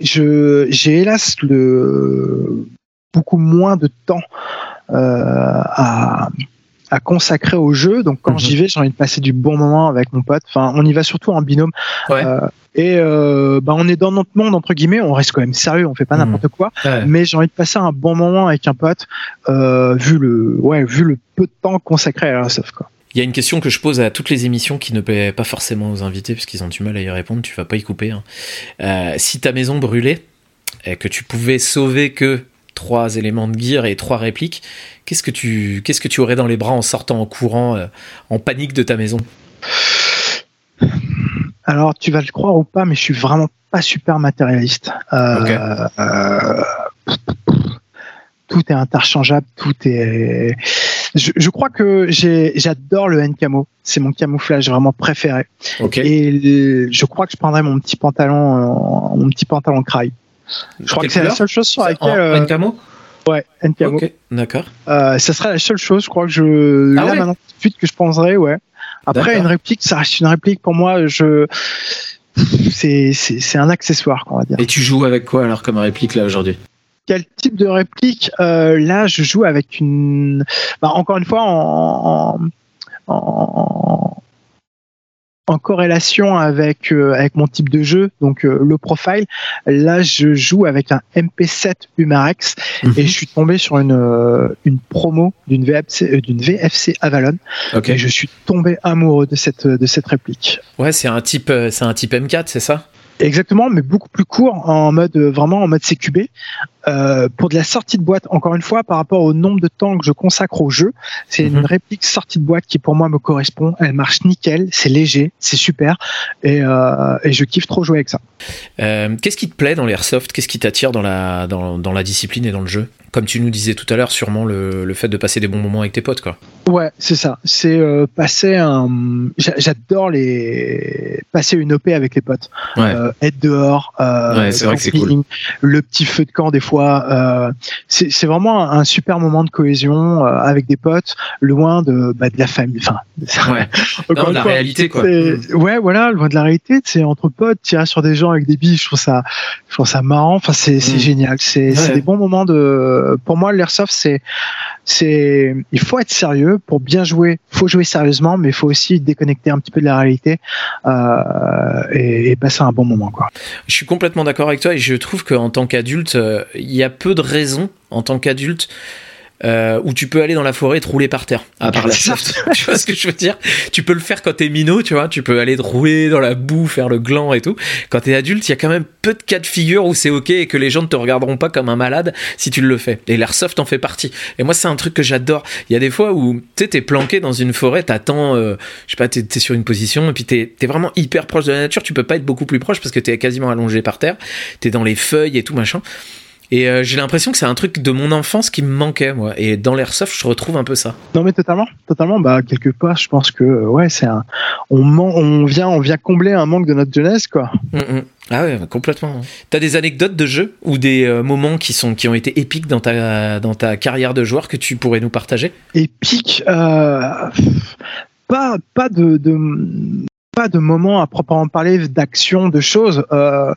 j'ai hélas le, beaucoup moins de temps euh, à, à consacrer au jeu. Donc quand Mhm. j'y vais, j'ai envie de passer du bon moment avec mon pote. Enfin, on y va surtout en binôme. Ouais. Euh, et euh, bah, on est dans notre monde entre guillemets. On reste quand même sérieux. On fait pas Mhm. n'importe quoi. Mais j'ai envie de passer un bon moment avec un pote, euh, vu le, ouais, vu le peu de temps consacré à l'airsoft. Quoi. Il y a une question que je pose à toutes les émissions qui ne plaît pas forcément aux invités parce qu'ils ont du mal à y répondre. Tu vas pas y couper. hein. Euh, si ta maison brûlait et que tu pouvais sauver que trois éléments de gear et trois répliques, qu'est-ce que tu qu'est-ce que tu aurais dans les bras en sortant en courant, euh, en panique de ta maison? Alors, tu vas le croire ou pas, mais je suis vraiment pas super matérialiste. Euh, euh, tout est interchangeable, tout est. Je, je crois que j'adore le N camo. C'est mon camouflage vraiment préféré. Et le- je crois que je prendrais mon petit pantalon, mon petit pantalon craille. Je crois que c'est la seule chose sur laquelle. euh, camo ouais, N camo. Ok. D'accord. Euh, ça serait la seule chose, je crois que je. Ah là ouais maintenant, tout de suite que je penserais, ouais. Après, une réplique, ça reste une réplique. Pour moi, je. C'est, c'est, c'est un accessoire, on va dire. Et tu joues avec quoi alors comme réplique là aujourd'hui? Quel type de réplique? Euh, Là, je joue avec une. Bah, encore une fois, en, en, en, en corrélation avec, euh, avec mon type de jeu, donc euh, le profile. Là, je joue avec un MP7 Humarex et je suis tombé sur une, euh, une promo d'une VFC, d'une VFC Avalon et je suis tombé amoureux de cette, de cette réplique. Ouais, c'est un type, c'est un type M4, c'est ça? Exactement, mais beaucoup plus court, en mode vraiment en mode CQB. Euh, pour de la sortie de boîte, encore une fois, par rapport au nombre de temps que je consacre au jeu, c'est une mhm. réplique sortie de boîte qui pour moi me correspond. Elle marche nickel, c'est léger, c'est super, et, euh, et, je kiffe trop jouer avec ça. Euh, Qu'est-ce qui te plaît dans l'airsoft? Qu'est-ce qui t'attire dans la, dans, dans, la discipline et dans le jeu? Comme tu nous disais tout à l'heure, sûrement le, le, fait de passer des bons moments avec tes potes, quoi. Ouais, c'est ça. C'est passer un. J'adore les passer une OP avec les potes. Ouais. Être dehors. ouais, c'est vrai que c'est cool. Le petit feu de camp des fois euh, c'est vraiment un super moment de cohésion euh, avec des potes, loin de, bah, de la famille. Enfin, ouais. de la réalité, quoi. Ouais, voilà, loin de la réalité. C'est entre potes, tirer sur des gens avec des billes. Je trouve ça, je trouve ça marrant. Enfin, c'est mm. génial. C'est des bons moments de. Pour moi, l'airsoft, c'est c'est il faut être sérieux pour bien jouer. Il faut jouer sérieusement, mais il faut aussi déconnecter un petit peu de la réalité euh, et, et, passer un bon moment. Quoi. Je suis complètement d'accord avec toi et je trouve qu'en tant qu'adulte, il y a peu de raisons en tant qu'adulte euh, où tu peux aller dans la forêt et te rouler par terre. À part la tu vois ce que je veux dire? Tu peux le faire quand t'es minot, tu vois. Tu peux aller te rouler dans la boue, faire le gland et tout. Quand t'es adulte, il y a quand même peu de cas de figure où c'est ok et que les gens ne te regarderont pas comme un malade si tu le fais. Et l'airsoft en fait partie. Et moi, c'est un truc que j'adore. Il y a des fois où tu sais, t'es planqué dans une forêt, t'attends, euh, je sais pas, t'es es sur une position et puis t'es es vraiment hyper proche de la nature. Tu peux pas être beaucoup plus proche parce que t'es quasiment allongé par terre. T'es dans les feuilles et tout machin. Et euh, j'ai l'impression que c'est un truc de mon enfance qui me manquait, moi. Et dans l'airsoft, je retrouve un peu ça. Non, mais totalement, totalement. Bah, quelque part, je pense que, euh, ouais, c'est un, on, on vient, on vient combler un manque de notre jeunesse, quoi. Mm, mm. Ah ouais, complètement. T'as des anecdotes de jeux ou des euh, moments qui sont qui ont été épiques dans ta dans ta carrière de joueur que tu pourrais nous partager? Épique, euh, pas pas de, de, pas de moments à proprement parler d'action, de choses. Euh,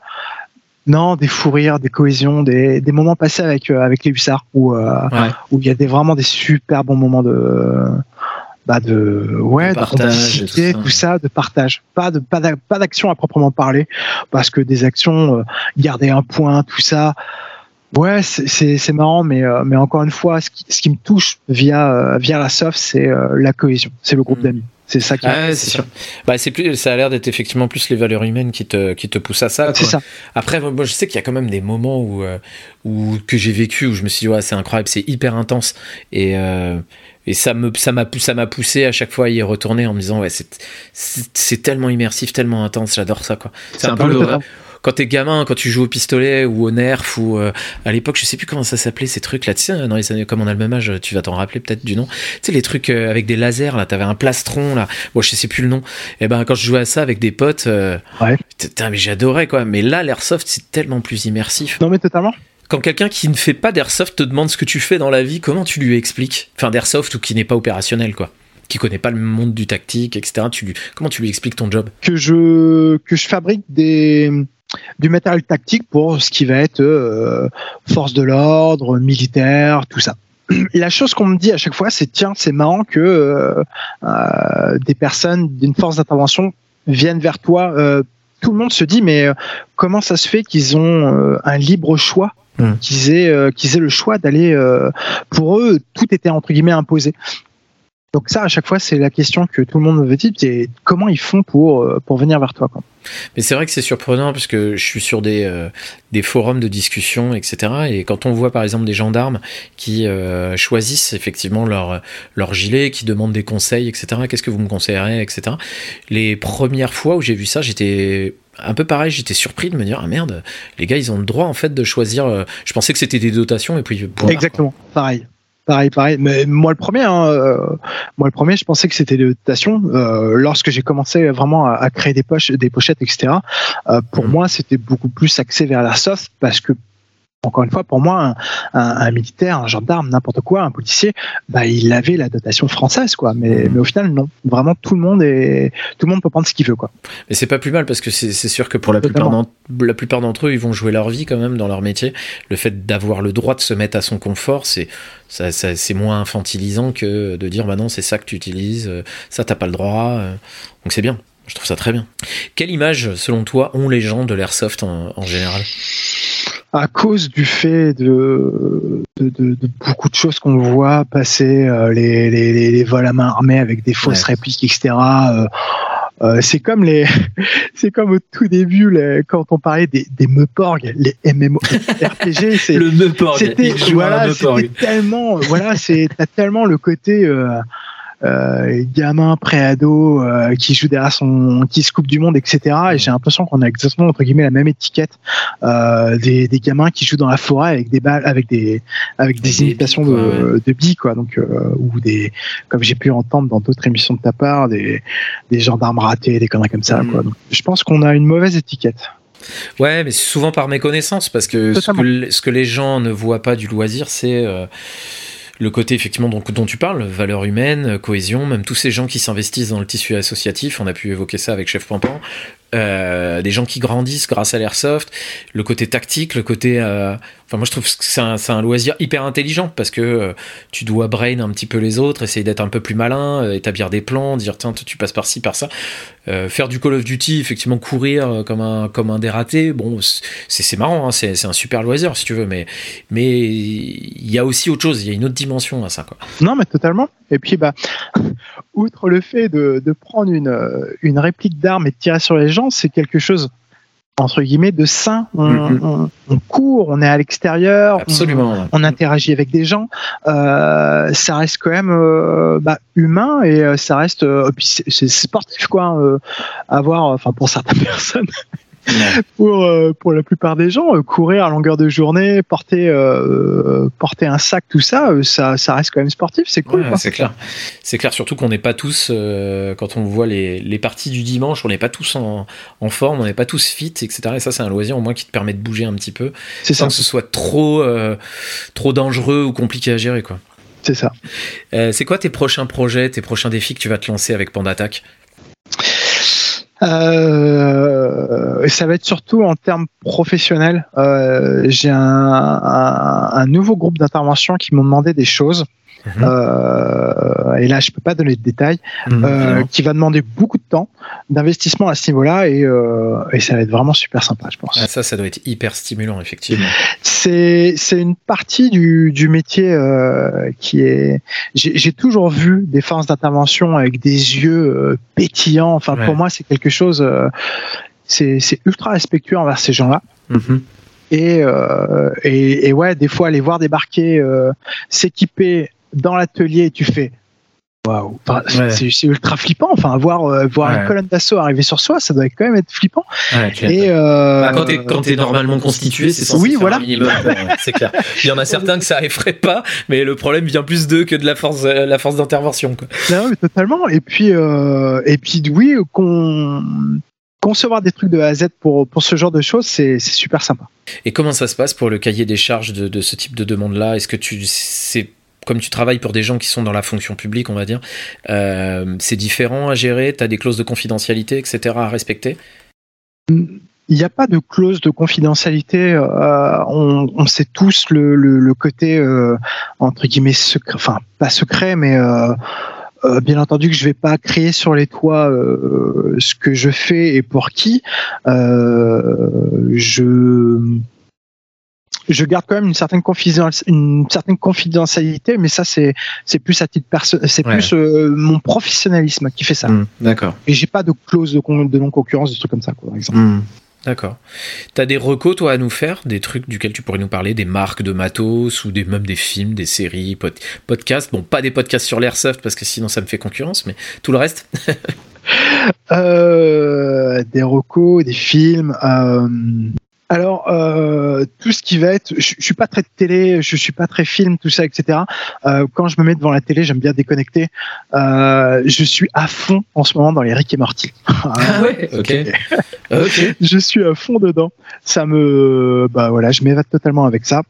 non, des fous rires, des cohésions, des, des moments passés avec euh, avec les hussards où euh, où il y a des vraiment des super bons moments de bah de ouais de partage, tout, ça. de partage. Pas de pas d'action à proprement parler parce que des actions euh, garder un point tout ça. Ouais c'est c'est marrant mais mais encore une fois ce qui, ce qui me touche via via la soft c'est la cohésion. C'est le groupe mm. d'amis c'est ça qui. Ah, c'est sûr. Bah, c'est plus, ça a l'air d'être effectivement plus les valeurs humaines qui te, qui te poussent à ça. ça. Après, moi, je sais qu'il y a quand même des moments où, euh, où que j'ai vécu où je me suis dit, ouais, c'est incroyable, c'est hyper intense et. Euh, et ça me ça m'a ça m'a poussé à chaque fois à y retourner en me disant ouais c'est c'est tellement immersif tellement intense j'adore ça quoi c'est un, peu le, quand t'es gamin, quand tu joues au pistolet ou au nerf ou euh, à l'époque, je sais plus comment ça s'appelait ces trucs là. Tu sais, dans les années, comme on a le même âge, tu vas t'en rappeler peut-être du nom. Tu sais, les trucs euh, avec des lasers là, t'avais un plastron là. Bon, je sais plus le nom. Et eh ben quand je jouais à ça avec des potes, euh, ouais. mais j'adorais quoi. Mais là, l'airsoft c'est tellement plus immersif. Non mais totalement quand quelqu'un qui ne fait pas d'airsoft te demande ce que tu fais dans la vie, comment tu lui expliques? Enfin, d'airsoft ou qui n'est pas opérationnel, quoi qui connaît pas le monde du tactique, etc. Tu lui, comment tu lui expliques ton job? Que je que je fabrique des du matériel tactique pour ce qui va être euh, force de l'ordre, militaire, tout ça. La chose qu'on me dit à chaque fois, c'est tiens, c'est marrant que euh, euh, des personnes d'une force d'intervention viennent vers toi. tout le monde se dit mais comment ça se fait qu'ils ont un libre choix? Qu'ils aient, qu'ils aient le choix d'aller. pour eux, tout était entre guillemets imposé. Donc ça, à chaque fois, c'est la question que tout le monde me veut dire, c'est comment ils font pour, euh, pour venir vers toi. Quoi. Mais c'est vrai que c'est surprenant parce que je suis sur des, euh, des forums de discussion, etc. Et quand on voit par exemple des gendarmes qui euh, choisissent effectivement leur, leur gilet, qui demandent des conseils, etc. Qu'est-ce que vous me conseillerez, etc. Les premières fois où j'ai vu ça, j'étais un peu pareil, j'étais surpris de me dire ah merde, les gars ils ont le droit en fait de choisir. je pensais que c'était des dotations et puis. Exactement, pareil. Pareil, pareil. Mais moi le premier, hein, euh, moi le premier, je pensais que c'était des dotations. Euh, lorsque j'ai commencé vraiment à, créer des poches, des pochettes, etc. Euh, pour mmh. moi, c'était beaucoup plus axé vers la soft parce que encore une fois, pour moi, un, militaire, un gendarme, n'importe quoi, un policier, bah, il avait la dotation française, quoi. Mais, mais au final, non. Vraiment, tout le monde est, tout le monde peut prendre ce qu'il veut, quoi. Mais c'est pas plus mal parce que c'est sûr que pour la plupart, la plupart d'entre eux, ils vont jouer leur vie quand même dans leur métier. Le fait d'avoir le droit de se mettre à son confort, c'est ça, c'est moins infantilisant que de dire bah non, c'est ça que tu utilises, ça t'as pas le droit. Donc c'est bien. Je trouve ça très bien. Quelle image, selon toi, ont les gens de l'airsoft en général? À cause du fait de, de, de, de beaucoup de choses qu'on voit passer, euh, les, les, les, vols à main armée avec des fausses répliques, etc. Euh, Euh, c'est comme les, c'est comme au tout début les, quand on parlait des, des Meuporg, les MMORPG. C'est le Meuporg. C'était voilà, tellement, voilà, c'est t'as tellement le côté. Euh, gamin préado euh, qui joue derrière son qui se coupe du monde etc et j'ai l'impression qu'on a exactement entre guillemets la même étiquette euh, des, des, gamins qui jouent dans la forêt avec des balles avec des avec des, imitations de, de billes quoi. Donc euh, ou des comme j'ai pu entendre dans d'autres émissions de ta part des des gendarmes ratés des conneries comme ça quoi. Donc, je pense qu'on a une mauvaise étiquette. Ouais, mais souvent par méconnaissance, parce que ce, que ce que, les gens ne voient pas du loisir, c'est euh, le côté effectivement dont, dont tu parles, valeur humaine, cohésion, même tous ces gens qui s'investissent dans le tissu associatif, on a pu évoquer ça avec Chef Pampan, euh, des gens qui grandissent grâce à l'airsoft, le côté tactique, le côté euh, Enfin, moi, je trouve que c'est un, un, loisir hyper intelligent parce que euh, tu dois brain un petit peu les autres, essayer d'être un peu plus malin, établir des plans, dire tiens, tu passes par ci, par ça. Euh, faire du Call of Duty, effectivement, courir comme un, comme un dératé, bon, c'est marrant, hein, c'est un super loisir si tu veux, mais mais il y a aussi autre chose, il y a une autre dimension à ça. Quoi. Non, mais totalement. Et puis, bah, outre le fait de, de prendre une, une réplique d'arme et de tirer sur les gens, c'est quelque chose entre guillemets de sain. On, on, court, on est à l'extérieur. On, interagit avec des gens. Euh, ça reste quand même euh, bah, humain et euh, ça reste. Euh, c'est sportif quoi. Hein, avoir, enfin pour certaines personnes, pour, euh, pour la plupart des gens, euh, courir à longueur de journée, porter, euh, porter un sac, tout ça, ça, ça reste quand même sportif, c'est cool. c'est clair. C'est clair, surtout qu'on n'est pas tous, quand on voit les, les, parties du dimanche, on n'est pas tous en, en forme, on n'est pas tous fit, etc. Et ça, c'est un loisir au moins qui te permet de bouger un petit peu, sans ça. que ce soit trop, trop dangereux ou compliqué à gérer. quoi. C'est ça. c'est quoi tes prochains projets, tes prochains défis que tu vas te lancer avec Panda Attack? Euh, ça va être surtout en termes professionnels. Euh, J'ai un, nouveau groupe d'intervention qui m'ont demandé des choses. Mhm. Euh, et là, je peux pas donner de détails, mhm. euh, qui va demander beaucoup de temps, d'investissement à ce niveau-là, et, euh, et, ça va être vraiment super sympa, je pense. Ah, ça, ça doit être hyper stimulant, effectivement. C'est c'est une partie du, du métier qui est. J'ai toujours vu des forces d'intervention avec des yeux pétillants. Enfin, pour moi, c'est quelque chose. C'est ultra respectueux envers ces gens-là. Mhm. Et, euh, et, et, ouais, des fois, aller voir débarquer, euh, s'équiper dans l'atelier, tu fais waouh, c'est ultra flippant. Enfin, voir, euh, voir une colonne d'assaut arriver sur soi, ça doit quand même être flippant. et euh, bah, quand tu es, normalement constitué, c'est oui, voilà. c'est clair. Il y en a certains que ça effraie pas, mais le problème vient plus d'eux que de la force, euh, la force d'intervention. Non, mais totalement. Et puis, euh, et puis, oui, qu'on concevoir des trucs de A à Z pour, pour ce genre de choses, c'est super sympa. Et comment ça se passe pour le cahier des charges de, de ce type de demande-là? Est-ce que tu c'est comme tu travailles pour des gens qui sont dans la fonction publique, on va dire, euh, c'est différent à gérer Tu as des clauses de confidentialité, etc. à respecter? Il n'y a pas de clause de confidentialité. Euh, on, sait tous le, côté euh, entre guillemets secret, enfin pas secret, mais bien entendu que je vais pas créer sur les toits ce que je fais et pour qui. je je garde quand même une certaine une certaine confidentialité, mais ça c'est c'est plus à titre personnel, c'est plus euh, mon professionnalisme qui fait ça. Mmh, d'accord. Et j'ai pas de clause de, de non concurrence, des trucs comme ça, quoi, par exemple. Mmh. D'accord. T'as des recos, toi, à nous faire? Des trucs duquel tu pourrais nous parler? Des marques de matos ou des, même des films, des séries, podcasts? Bon, pas des podcasts sur l'airsoft parce que sinon ça me fait concurrence, mais tout le reste? Euh, Des recos, des films. Euh, alors, euh, tout ce qui va être, je, je suis pas très télé, je suis pas très film, tout ça, etc. Euh, quand je me mets devant la télé, j'aime bien déconnecter. Euh, je suis à fond en ce moment dans les Rick et Morty. Ah ouais, ok. okay. Je suis à fond dedans. Ça me, bah voilà, je m'évade totalement avec ça.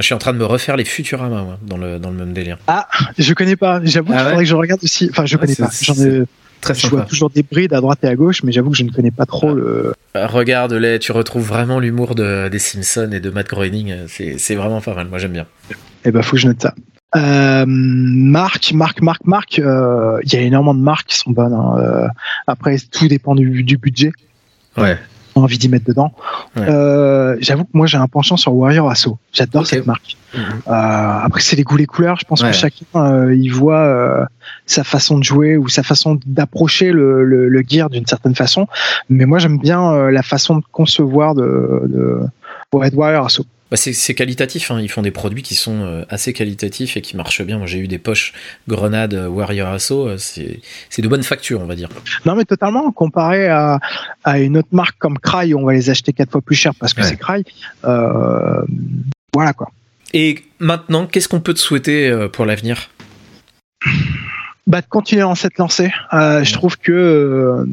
Je suis en train de me refaire les Futurama moi, dans le dans le même délire. Ah, je connais pas. J'avoue, ah faudrait que je regarde aussi. Enfin, je ah, connais pas. J'en ai Très je vois toujours des brides à droite et à gauche, mais j'avoue que je ne connais pas trop le. Euh, regarde, les, tu retrouves vraiment l'humour de, des Simpsons et de Matt Groening. C'est vraiment pas mal. Moi, j'aime bien. Eh ben, faut que je note ça. Euh, marque, marque, marque, marque. Euh, il y a énormément de marques qui sont bonnes. Hein. Euh, après, tout dépend du, du budget. Ouais. Envie d'y mettre dedans. euh, j'avoue que moi j'ai un penchant sur Warrior Assault. J'adore cette marque. Mhm. Euh, après c'est les goûts les couleurs. Je pense que chacun euh, il voit sa façon de jouer ou sa façon d'approcher le, le, gear d'une certaine façon. Mais moi j'aime bien la façon de concevoir de, de Warrior Assault. Bah, c'est qualitatif, hein. ils font des produits qui sont euh, assez qualitatifs et qui marchent bien. Moi j'ai eu des poches Grenade euh, Warrior Asso, euh, c'est de bonne facture on va dire. Non mais totalement, comparé à, une autre marque comme Cry, on va les acheter quatre fois plus cher parce que c'est Cry. voilà quoi. Et maintenant, qu'est-ce qu'on peut te souhaiter pour l'avenir? Bah, de continuer dans cette lancée. je trouve que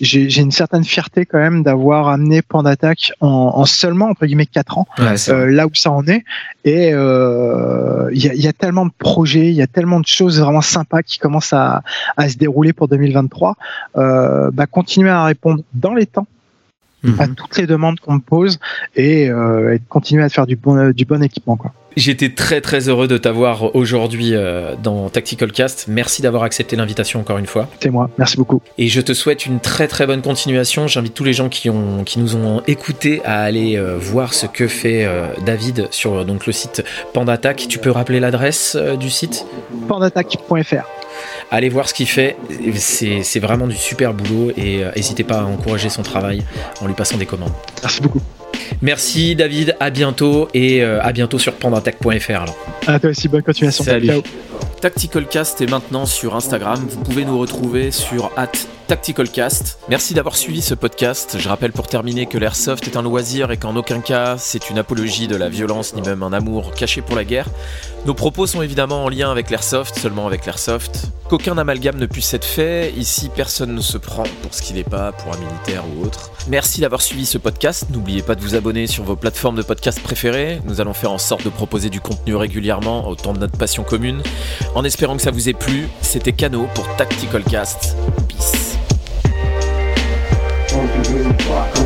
j'ai une certaine fierté quand même d'avoir amené Pandattack en, en seulement entre guillemets 4 ans, euh, là où ça en est. Et euh, il y, a, y, a, tellement de projets, il y a tellement de choses vraiment sympas qui commencent à, à se dérouler pour 2023. Euh, bah, continuer à répondre dans les temps à mhm. toutes les demandes qu'on me pose et, euh, et continuer à faire du bon, du bon équipement. Quoi. J'étais très très heureux de t'avoir aujourd'hui euh, dans Tactical Cast. Merci d'avoir accepté l'invitation encore une fois. C'est moi, merci beaucoup. Et je te souhaite une très très bonne continuation. J'invite tous les gens qui, ont, qui nous ont écoutés à aller euh, voir ce que fait euh, David sur donc, le site Pandattack. Tu peux rappeler l'adresse du site? Pandattack.fr. Allez voir ce qu'il fait, c'est vraiment du super boulot et n'hésitez pas à encourager son travail en lui passant des commandes. Merci beaucoup. Merci David, à bientôt et euh, à bientôt sur pandattack.fr alors. À toi aussi, bonne continuation. Salut. Tactical Cast est maintenant sur Instagram. Vous pouvez nous retrouver sur TacticalCast. Merci d'avoir suivi ce podcast. Je rappelle pour terminer que l'airsoft est un loisir et qu'en aucun cas c'est une apologie de la violence ni même un amour caché pour la guerre. Nos propos sont évidemment en lien avec l'airsoft, seulement avec l'airsoft. Qu'aucun amalgame ne puisse être fait. Ici, personne ne se prend pour ce qu'il n'est pas, pour un militaire ou autre. Merci d'avoir suivi ce podcast. N'oubliez pas de vous abonner sur vos plateformes de podcast préférées. Nous allons faire en sorte de proposer du contenu régulièrement, autant de notre passion commune. En espérant que ça vous ait plu, c'était Cano pour Tactical Cast. smoking green fuck.